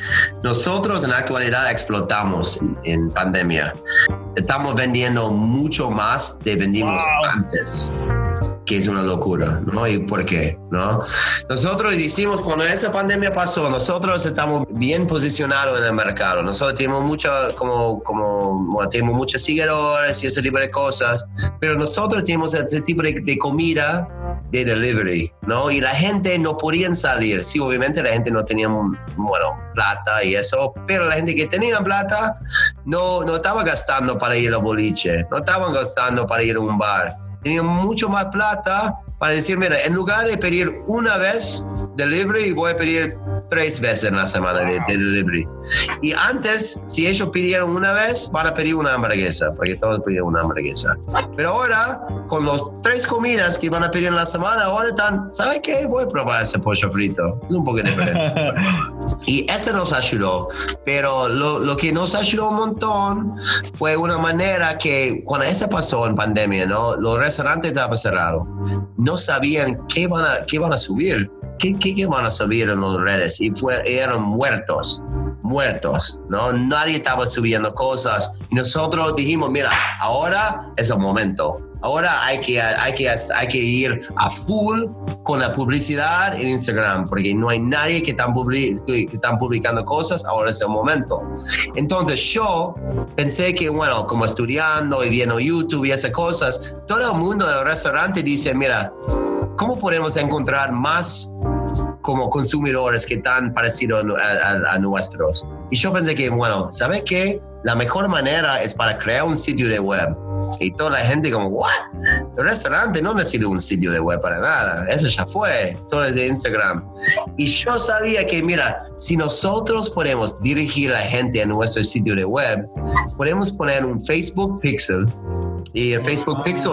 nosotros en la actualidad explotamos en pandemia. Estamos vendiendo mucho más de vendimos antes que es una locura, ¿no? ¿Y por qué? ¿No? Nosotros hicimos, cuando esa pandemia pasó, nosotros estamos bien posicionados en el mercado. Nosotros tenemos mucho, como, como, tenemos muchos seguidores y ese tipo de cosas, pero nosotros tenemos ese tipo de, comida de delivery, ¿no? Y la gente no podía salir. Sí, obviamente la gente no tenía, bueno, plata y eso, pero la gente que tenía plata no, no estaba gastando para ir a boliche, no estaban gastando para ir a un bar tenía mucho más plata para decir, mira, en lugar de pedir una vez delivery, voy a pedir tres veces en la semana de, delivery. Y antes, si ellos pidieron una vez, van a pedir una hamburguesa, porque todos pidieron una hamburguesa. Pero ahora, con los tres comidas que van a pedir en la semana, ahora están, ¿sabes qué? Voy a probar ese pollo frito. Es un poco diferente. y eso nos ayudó. Pero lo, lo que nos ayudó un montón fue una manera que cuando eso pasó en pandemia, ¿no? Los restaurantes estaban cerrados. No sabían qué van a, qué van a subir ¿qué, qué, van a subir en las redes? Y fue, eran muertos, muertos, ¿no? Nadie estaba subiendo cosas. Y nosotros dijimos, mira, ahora es el momento. Ahora hay que, hay, que, hay que ir a full con la publicidad en Instagram, porque no hay nadie que están, que están publicando cosas, ahora es el momento. Entonces yo pensé que, bueno, como estudiando y viendo YouTube y esas cosas, todo el mundo del restaurante dice, mira, ¿cómo podemos encontrar más como consumidores que están parecidos a, nuestros? Y yo pensé que, bueno, ¿sabes qué? La mejor manera es para crear un sitio de web. Y toda la gente como, ¿what? El restaurante no necesita un sitio de web para nada. Eso ya fue, solo es de Instagram. Y yo sabía que, mira, si nosotros podemos dirigir a la gente a nuestro sitio de web, podemos poner un Facebook Pixel y el Facebook Pixel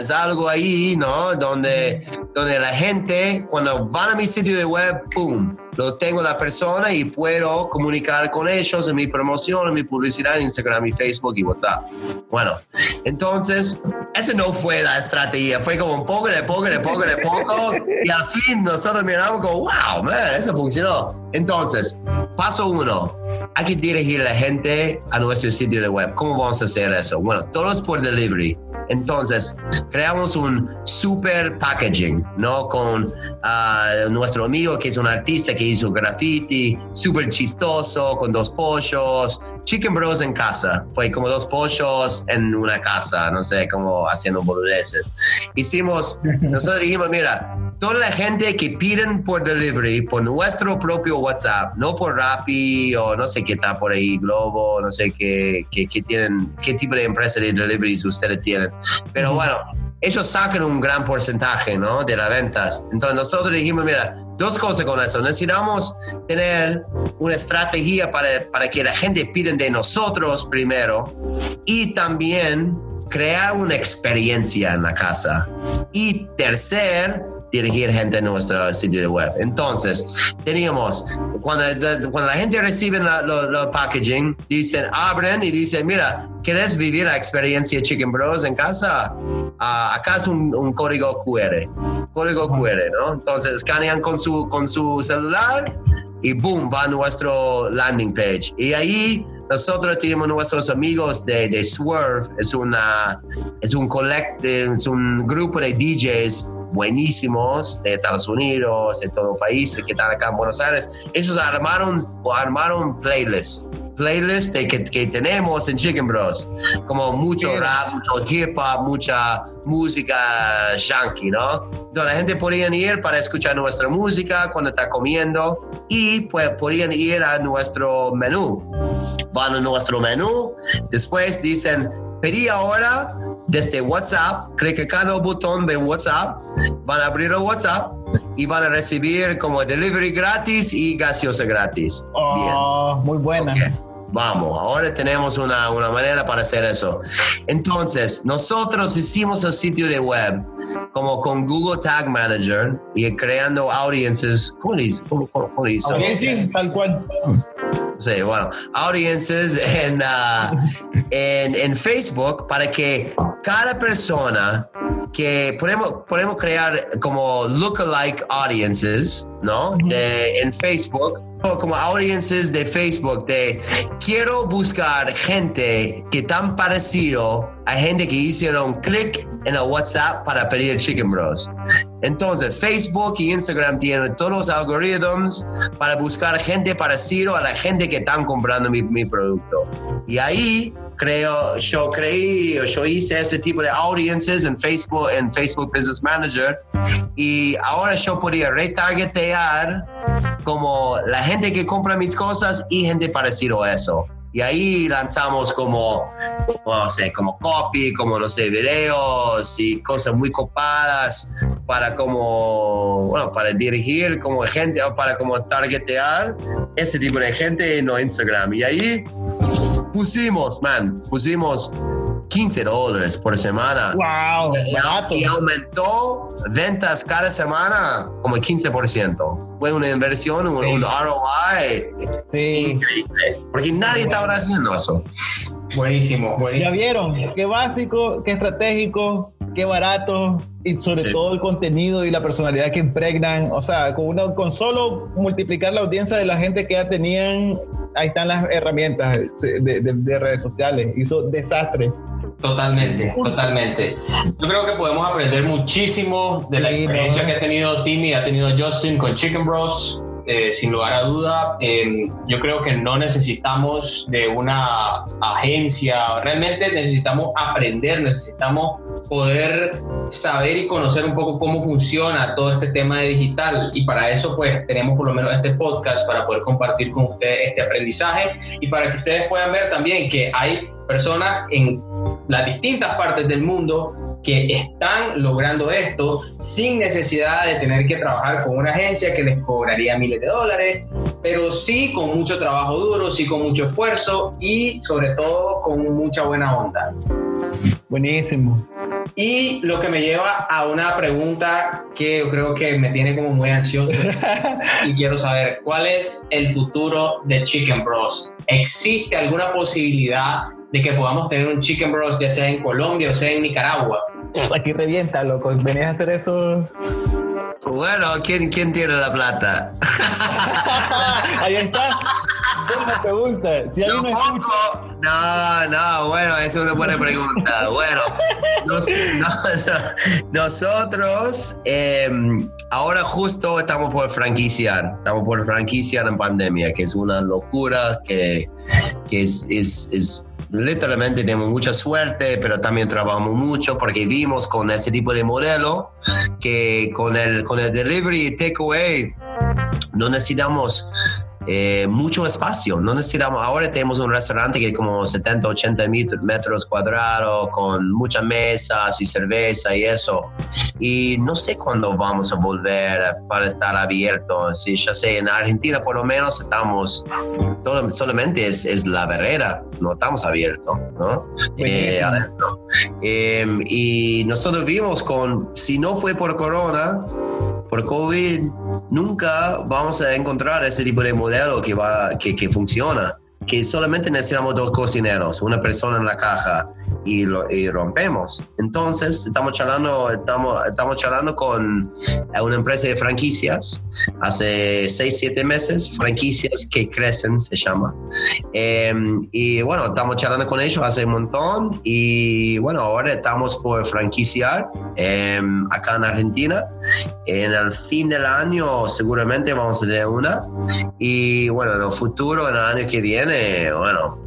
es, algo ahí, ¿no? Donde donde la gente, cuando van a mi sitio de web, ¡pum! Lo tengo la persona y puedo comunicar con ellos en mi promoción, en mi publicidad en Instagram y Facebook y WhatsApp. Bueno, entonces, esa no fue la estrategia, fue como poco de poco, de poco, de poco, y al fin nosotros miramos como, wow, man, eso funcionó. Entonces, paso uno, hay que dirigir a la gente a nuestro sitio de web. ¿Cómo vamos a hacer eso? Bueno, todos por delivery. Entonces, creamos un super packaging, ¿no? Con ah, nuestro amigo que es un artista que hizo graffiti, súper chistoso, con dos pollos. Chicken Bros en casa. Fue como dos pollos en una casa, no sé, como haciendo boludeces. Hicimos, nosotros dijimos, mira, toda la gente que piden por delivery por nuestro propio WhatsApp, no por Rappi o no sé qué está por ahí, Globo, no sé qué, qué, qué tienen, qué tipo de empresa de deliveries ustedes tienen. Pero bueno, ellos sacan un gran porcentaje, ¿no? De las ventas. Entonces nosotros dijimos, mira, dos cosas con eso. Necesitamos tener una estrategia para, para que la gente piden de nosotros primero y también crear una experiencia en la casa. Y tercer, dirigir gente a nuestro sitio web. Entonces, teníamos, cuando, cuando la gente recibe los packaging, dicen, abren y dicen, mira, ¿quieres vivir la experiencia Chicken Bros en casa? Ah, acá es un, un, código QR, código QR, ¿no? Entonces, escanean con su, con su celular y boom, va a nuestro landing page. Y ahí nosotros tenemos nuestros amigos de, de Swerve, es, una, es, un collect, es un grupo de DJs buenísimos de Estados Unidos, de todo el país, que están acá en Buenos Aires. Ellos armaron, armaron playlists playlist de que, que, tenemos en Chicken Bros. Como mucho rap, mucho hip hop, mucha música shanky, ¿no? Entonces la gente podía ir para escuchar nuestra música cuando está comiendo y pues podían ir a nuestro menú. Van a nuestro menú, después dicen, pedí ahora desde WhatsApp, clican en el botón de WhatsApp, van a abrir el WhatsApp y van a recibir como delivery gratis y gaseosa gratis. Oh, Muy buena. Vamos, ahora tenemos una, una, manera para hacer eso. Entonces, nosotros hicimos el sitio de web como con Google Tag Manager y creando audiences. ¿Cómo dice? ¿Cómo, cómo dice? Audiences, tal cual. Sí, bueno, audiences en, uh, en, en Facebook para que cada persona que podemos, podemos crear como lookalike audiences, ¿no? De, en Facebook, como audiences de Facebook, de quiero buscar gente que tan parecido a gente que hicieron clic en el WhatsApp para pedir Chicken Bros. Entonces, Facebook y Instagram tienen todos los algoritmos para buscar gente parecido a la gente que están comprando mi, mi producto. Y ahí creo, yo creí, yo hice ese tipo de audiences en Facebook, en Facebook Business Manager y ahora yo podía retargetear como la gente que compra mis cosas y gente parecido a eso. Y ahí lanzamos como, no sé, como copy, como, no sé, videos y cosas muy copadas para como, bueno, para dirigir como gente o para como targetear ese tipo de gente en Instagram. Y ahí pusimos, man, pusimos 15 dólares por semana. ¡Wow! Y, y, aumentó ventas cada semana como el 15%. Fue una inversión, un, sí. un ROI sí. increíble. Porque nadie estaba haciendo eso. Buenísimo, buenísimo. Ya vieron, qué básico, qué estratégico, qué barato y sobre sí. todo el contenido y la personalidad que impregnan. O sea, con, una, con solo multiplicar la audiencia de la gente que ya tenían, ahí están las herramientas de, de, de redes sociales. Hizo desastre. Totalmente, totalmente. Yo creo que podemos aprender muchísimo de la experiencia que ha tenido Timmy, ha tenido Justin con Chicken Bros. Eh, sin lugar a duda, eh, yo creo que no necesitamos de una agencia, realmente necesitamos aprender, necesitamos poder saber y conocer un poco cómo funciona todo este tema de digital. Y para eso pues tenemos por lo menos este podcast para poder compartir con ustedes este aprendizaje y para que ustedes puedan ver también que hay personas en las distintas partes del mundo que están logrando esto sin necesidad de tener que trabajar con una agencia que les cobraría miles de dólares, pero sí con mucho trabajo duro, sí con mucho esfuerzo y sobre todo con mucha buena onda. Buenísimo. Y lo que me lleva a una pregunta que yo creo que me tiene como muy ansioso y quiero saber, ¿cuál es el futuro de Chicken Bros? ¿Existe alguna posibilidad de que podamos tener un Chicken Bros ya sea en Colombia o sea en Nicaragua? Pues aquí revienta, loco. Venías a hacer eso. Bueno, ¿quién, quién tiene la plata? Ahí está. Buena pregunta. Si alguien no escucha. No, no, bueno, es una buena pregunta. Bueno, nos- no, no, nosotros eh, ahora justo estamos por franquiciar, estamos por franquiciar en pandemia, que es una locura, que, que es, es, es literalmente tenemos mucha suerte, pero también trabajamos mucho porque vimos con ese tipo de modelo que con el, con el delivery y takeaway no necesitamos eh, mucho espacio. No necesitamos, ahora tenemos un restaurante que es como 70, 80 mit- metros cuadrados con muchas mesas y cerveza y eso. Y no sé cuándo vamos a volver para estar abiertos. Sí, ya sé, en Argentina por lo menos estamos, todo- solamente es, es la barrera, no estamos abiertos, ¿no? Eh. Eh, y nosotros vimos con, si no fue por corona, por COVID, nunca vamos a encontrar ese tipo de modelo que, va, que, que funciona. Que solamente necesitamos dos cocineros, una persona en la caja y, lo, y rompemos. Entonces, estamos charlando, estamos, estamos charlando con una empresa de franquicias hace 6, 7 meses, franquicias que crecen se llama. Eh, y bueno, estamos charlando con ellos hace un montón y bueno, ahora estamos por franquiciar eh, acá en Argentina. En el fin del año seguramente vamos a tener una y bueno, en el futuro, en el año que viene, bueno,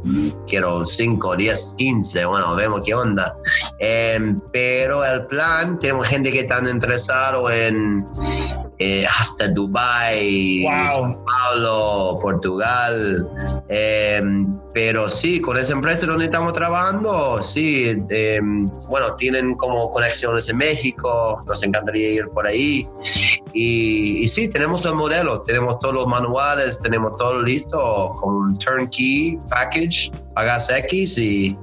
quiero 5, 10, 15, bueno, vemos qué onda. Eh, pero el plan, tenemos gente que están interesado en eh, hasta Dubai, Wow. Sao Paulo, Portugal. Eh, pero sí, con esa empresa donde estamos trabajando, sí, eh, bueno, tienen como conexiones en México, nos encantaría ir por ahí. Y, y sí, tenemos el modelo, tenemos todos los manuales, tenemos todo listo con un turnkey package, pagas X y,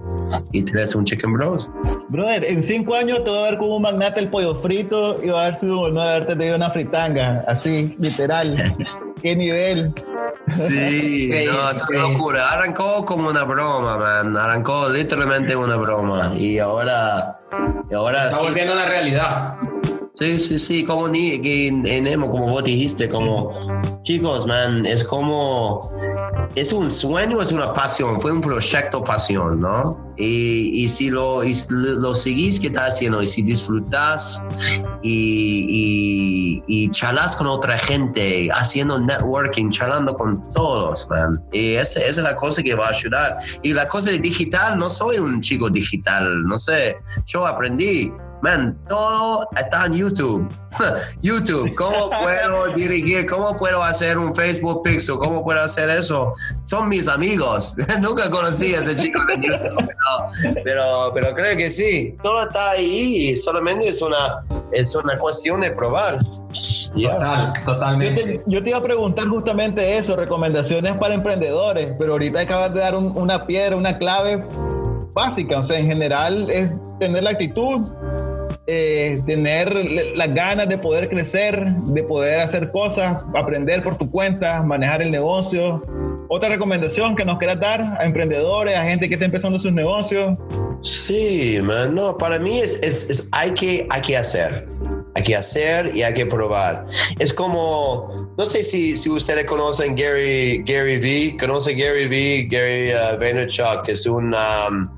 y tienes un Chicken Bros. Brother, en cinco años te voy a ver como un magnate el pollo frito y va a sido un honor haberte tenido una fritanga, así, literal. ¿Qué nivel? Sí, no, es una locura. Arrancó como una broma, man. Arrancó literalmente una broma. Y ahora, y ahora Está sí, volviendo a la realidad. Sí, sí, sí, como ni, que en Nemo, como vos dijiste, como chicos, man, es como, es un sueño, es una pasión, fue un proyecto pasión, ¿no? Y, y si lo, y lo seguís que estás haciendo, y si disfrutas y, y, y charlas con otra gente, haciendo networking, charlando con todos, man. Y esa, esa es la cosa que va a ayudar. Y la cosa de digital, no soy un chico digital, no sé, yo aprendí. Man, todo está en YouTube. YouTube, ¿cómo puedo dirigir? ¿Cómo puedo hacer un Facebook Pixel? ¿Cómo puedo hacer eso? Son mis amigos. Nunca conocí a ese chico de YouTube, pero, pero, pero creo que sí. Todo está ahí y solamente es una, es una cuestión de probar. Ya. Total, Yo totalmente. te, yo te iba a preguntar justamente eso, recomendaciones para emprendedores, pero ahorita acabas de dar un- una piedra, una clave básica. O sea, en general es tener la actitud, eh, tener las ganas de poder crecer, de poder hacer cosas, aprender por tu cuenta, manejar el negocio. Otra recomendación que nos quieras dar a emprendedores, a gente que está empezando sus negocios. Sí, man, no, para mí es, es, es- hay, que, hay que hacer. Hay que hacer y hay que probar. Es como, no sé si, si ustedes conocen Gary, Gary Vee, conoce Gary Vee, Gary uh, Vaynerchuk, que es un, um,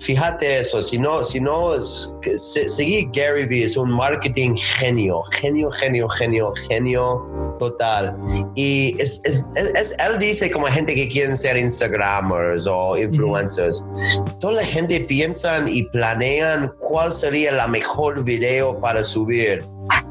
fíjate eso, si no, si no, se- seguí Gary Vee, es un marketing genio, genio, genio, genio, genio total. Y es- es- es- él dice como gente que quieren ser Instagramers o influencers toda la gente piensan y planean cuál sería la mejor video para subir.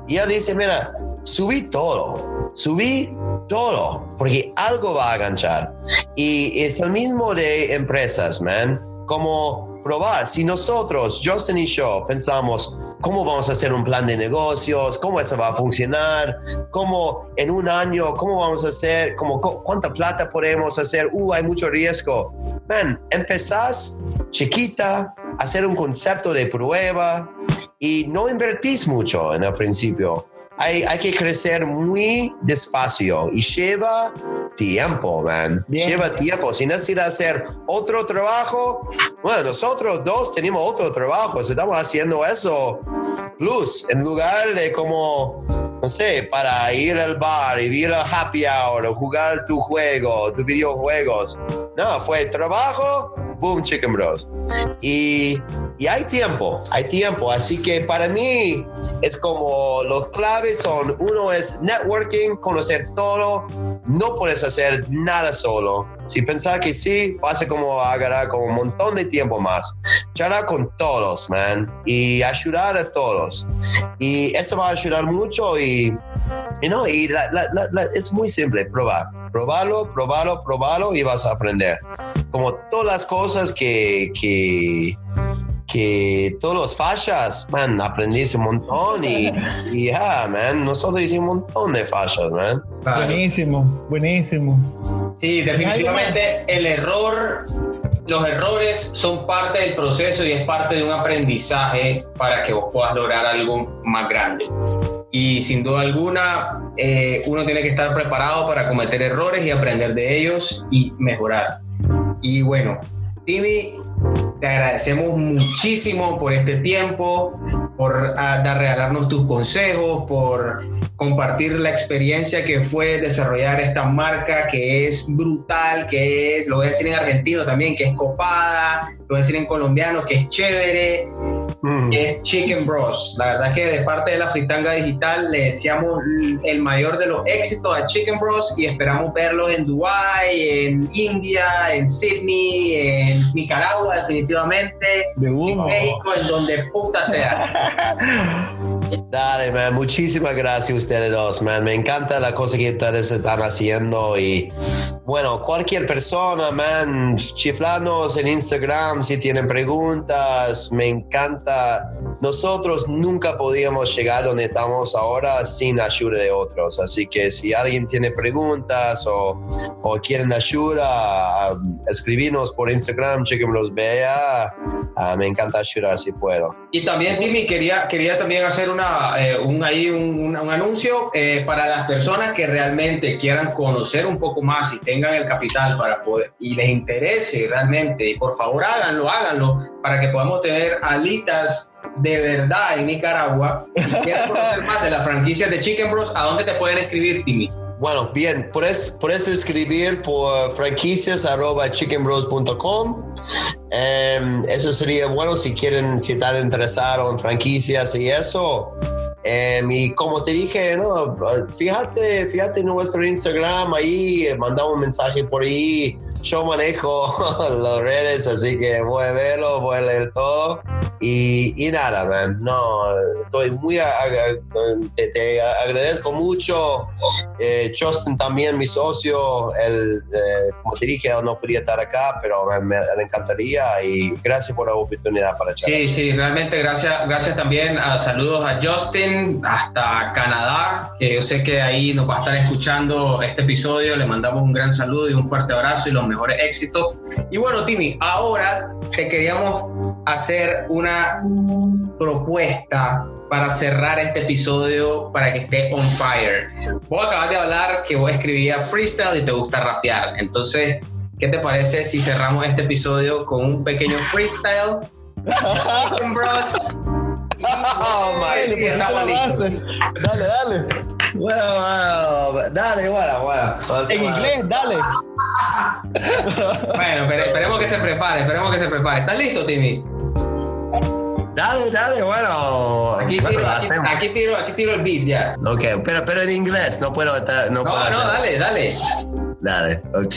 Y él dice, mira, subí todo, subí todo, porque algo va a enganchar. Y es el mismo de empresas, man, como probar. Si nosotros, Justin y yo, pensamos, ¿cómo vamos a hacer un plan de negocios? ¿Cómo eso va a funcionar? ¿Cómo en un año, cómo vamos a hacer? ¿Cómo, cu- ¿Cuánta plata podemos hacer? Uh, hay mucho riesgo. Man, empezás chiquita, hacer un concepto de prueba, y no invertís mucho en el principio. Hay, hay que crecer muy despacio y lleva tiempo, man. Bien. Lleva tiempo. Si necesitas hacer otro trabajo, bueno, nosotros dos tenemos otro trabajo, estamos haciendo eso plus, en lugar de como, no sé, para ir al bar y ir al happy hour o jugar tu juego, tus videojuegos. No, fue trabajo, boom, Chicken Bros. Y, y hay tiempo, hay tiempo. Así que para mí es como los claves son, uno es networking, conocer todo. No puedes hacer nada solo. Si pensás que sí, vas a como agarrar como un montón de tiempo más. Charlar con todos, man. Y ayudar a todos. Y eso va a ayudar mucho y, no, y es muy simple, probar. Probarlo, probarlo, probarlo y vas a aprender. Como todas las cosas que, que, que todos los fachas, man, aprendiste un montón y, y ya, man, nosotros hicimos un montón de fachas, man. Claro. Buenísimo, buenísimo. Sí, definitivamente el error, los errores son parte del proceso y es parte de un aprendizaje para que vos puedas lograr algo más grande. Y sin duda alguna, eh, uno tiene que estar preparado para cometer errores y aprender de ellos y mejorar. Y bueno, Timmy, te agradecemos muchísimo por este tiempo, por ah, dar, regalarnos tus consejos, por compartir la experiencia que fue desarrollar esta marca que es brutal, que es, lo voy a decir en argentino también, que es copada, lo voy a decir en colombiano, que es chévere, Mm. que es Chicken Bros. La verdad que de parte de la Fritanga Digital le deseamos el mayor de los éxitos a Chicken Bros y esperamos verlos en Dubai, en India, en Sydney, en Nicaragua definitivamente, De en. México, en donde puta sea. Dale, man, muchísimas gracias a ustedes dos, man. Me encanta la cosa que ustedes están haciendo y bueno, cualquier persona, man, chiflanos en Instagram si tienen preguntas, me encanta. Nosotros nunca podíamos llegar donde estamos ahora sin ayuda de otros, así que si alguien tiene preguntas o, o quieren ayuda, um, escribirnos por Instagram, chequenlos vea. Ah, me encanta ayudar si puedo. Y también, Timmy, quería, quería también hacer una, eh, un, ahí un, un- un anuncio eh, para las personas que realmente quieran conocer un poco más y tengan el capital para poder, y les interese realmente, por favor háganlo, háganlo, para que podamos tener alitas de verdad en Nicaragua. Y quieran conocer más de las franquicias de Chicken Bros, ¿a dónde te pueden escribir, Timmy? Bueno, bien, puedes, puedes escribir por franquicias arroba chickenbros.com. Em, eso sería bueno si quieren, si están interesados en franquicias y eso. Em, y como te dije, no, fíjate, fíjate en nuestro Instagram ahí, eh, mandamos un mensaje por ahí. Yo manejo las redes, así que voy a verlo, voy a leer todo. Y, y nada, man, no, estoy muy, te, te agradezco mucho. Eh, Justin también, mi socio, él, eh, como te dije, no podía estar acá, pero me, me- encantaría y gracias por la oportunidad para charlar. Sí, sí, realmente gracias, gracias también. a- saludos a Justin hasta Canadá, que yo sé que ahí nos va a estar escuchando este episodio. Le mandamos un gran saludo y un fuerte abrazo y los mejores éxitos. Y bueno, Timmy, ahora te queríamos hacer una propuesta para cerrar este episodio para que esté on fire. Vos acabas de hablar que vos escribías freestyle y te gusta rapear. Entonces, ¿qué te parece si cerramos este episodio con un pequeño freestyle? Bros. Oh, my. Dale, dale. Bueno, bueno, dale, bueno, bueno. En inglés, dale. Bueno, pero esperemos que se prepare, esperemos que se prepare. ¿Estás listo, Timmy? Dale, dale, bueno. Aquí tiro, aquí, tiro, aquí tiro el beat ya. Ok, pero, pero en inglés, no puedo estar, no, No, puedo no, dale, dale. Dale, ok.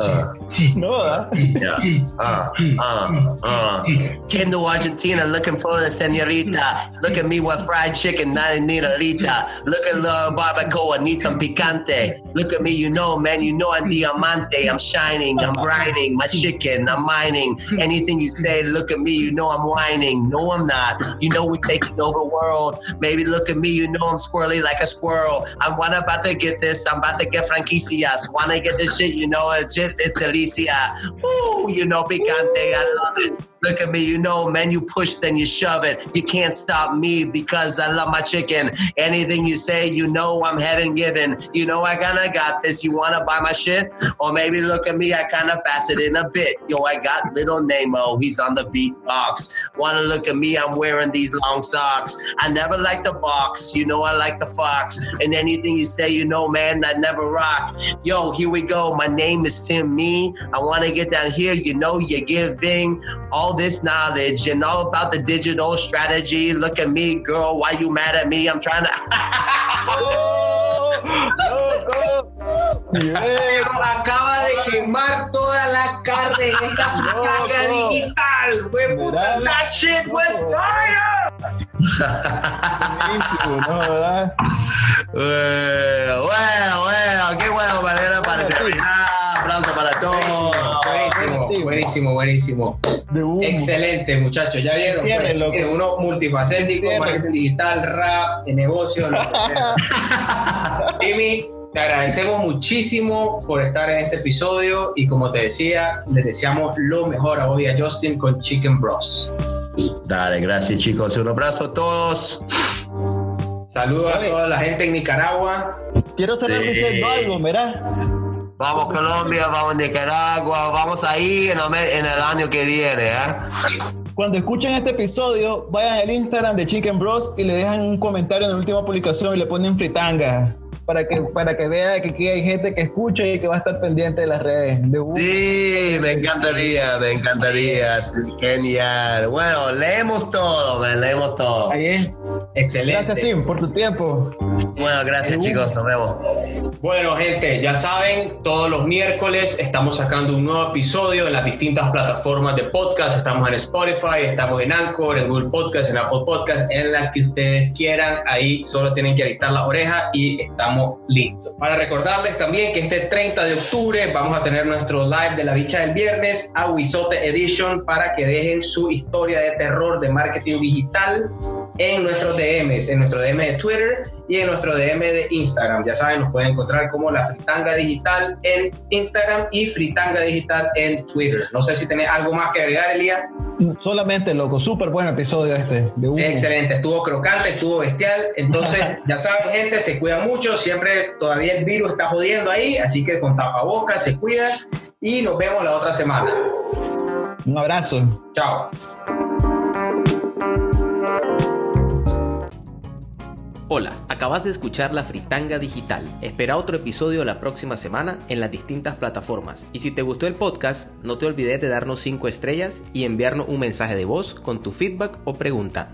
Ah. No, ¿verdad? Yeah. Uh, uh, uh. Came to Argentina looking for the senorita. Look at me with fried chicken, not in a lita. Look at the barbacoa, need some picante. Look at me, you know, man, you know I'm diamante. I'm shining, I'm brining. My chicken, I'm mining. Anything you say, look at me, you know I'm whining. No, I'm not. You know we're taking over world. Maybe look at me, you know I'm squirrely like a squirrel. I'm one about to get this. I'm about to get franquicias. Wanna get this shit, you know it's just it's publicidad. Uh, you know, picante, they are it. Look at me, you know, man, you push, then you shove it. You can't stop me because I love my chicken. Anything you say, you know I'm heading given. You know I kinda got this. You wanna buy my shit? Or maybe look at me, I kinda fasten in a bit. Yo, I got little Nemo, he's on the beatbox. Wanna look at me, I'm wearing these long socks. I never like the box, you know I like the fox. And anything you say, you know, man, I never rock. Yo, here we go. My name is Tim Me. I wanna get down here, you know, you're giving all this knowledge and all about the digital strategy. Look at me, girl, why you mad at me? I'm trying to. Bien. Pero acaba de quemar toda la carne en esta carga digital. Fue puta, that shit was fire. ¿no? ¿Verdad? Eh, bueno, bueno, qué buena manera para terminar. Aplauso para todos. Buenísimo, buenísimo. Excelente, muchachos. Ya vieron, Cierre, pues, miren, uno multifacético, marketing digital, rap, de negocio. lo que. Jimmy, te agradecemos muchísimo por estar en este episodio y como te decía, les deseamos lo mejor a vos y a Justin con Chicken Bros. Dale, gracias chicos. Un abrazo a todos. Saludos a toda la gente en Nicaragua. Quiero cerrar Sí. diciendo algo, ¿verdad? Vamos Colombia, vamos Nicaragua, vamos ahí en el, año que viene, ¿eh? Cuando escuchen este episodio, vayan al Instagram de Chicken Bros y le dejan un comentario en la última publicación y le ponen fritanga. Para que, para que vea que aquí hay gente que escucha y que va a estar pendiente de las redes. De. Sí, me encantaría, me encantaría. Genial. Bueno, leemos todo, leemos todo. Ahí es. Excelente. Gracias, Tim, por tu tiempo. Bueno, gracias chicos, nos vemos. Bueno, gente, ya saben, todos los miércoles estamos sacando un nuevo episodio en las distintas plataformas de podcast. Estamos en Spotify, estamos en Anchor, en Google Podcast, en Apple Podcast, en la que ustedes quieran. Ahí solo tienen que alistar la oreja y estamos listos. Para recordarles también que este 30 de octubre vamos a tener nuestro live de la bicha del viernes, Aguizote Edition, para que dejen su historia de terror de marketing digital en nuestros DMs, en nuestro DM de Twitter y en nuestro DM de Instagram. Ya saben, nos pueden encontrar como la Fritanga Digital en Instagram y Fritanga Digital en Twitter. No sé si tenés algo más que agregar, Elías. Solamente, loco. Súper buen episodio este. De humo. Excelente, estuvo crocante, estuvo bestial. Entonces, ya saben, gente, se cuida mucho. Siempre todavía el virus está jodiendo ahí, así que con tapabocas se cuidan y nos vemos la otra semana. Un abrazo. Chao. Hola, acabas de escuchar La Fritanga Digital. Espera otro episodio la próxima semana en las distintas plataformas. Y si te gustó el podcast, no te olvides de darnos 5 estrellas y enviarnos un mensaje de voz con tu feedback o pregunta.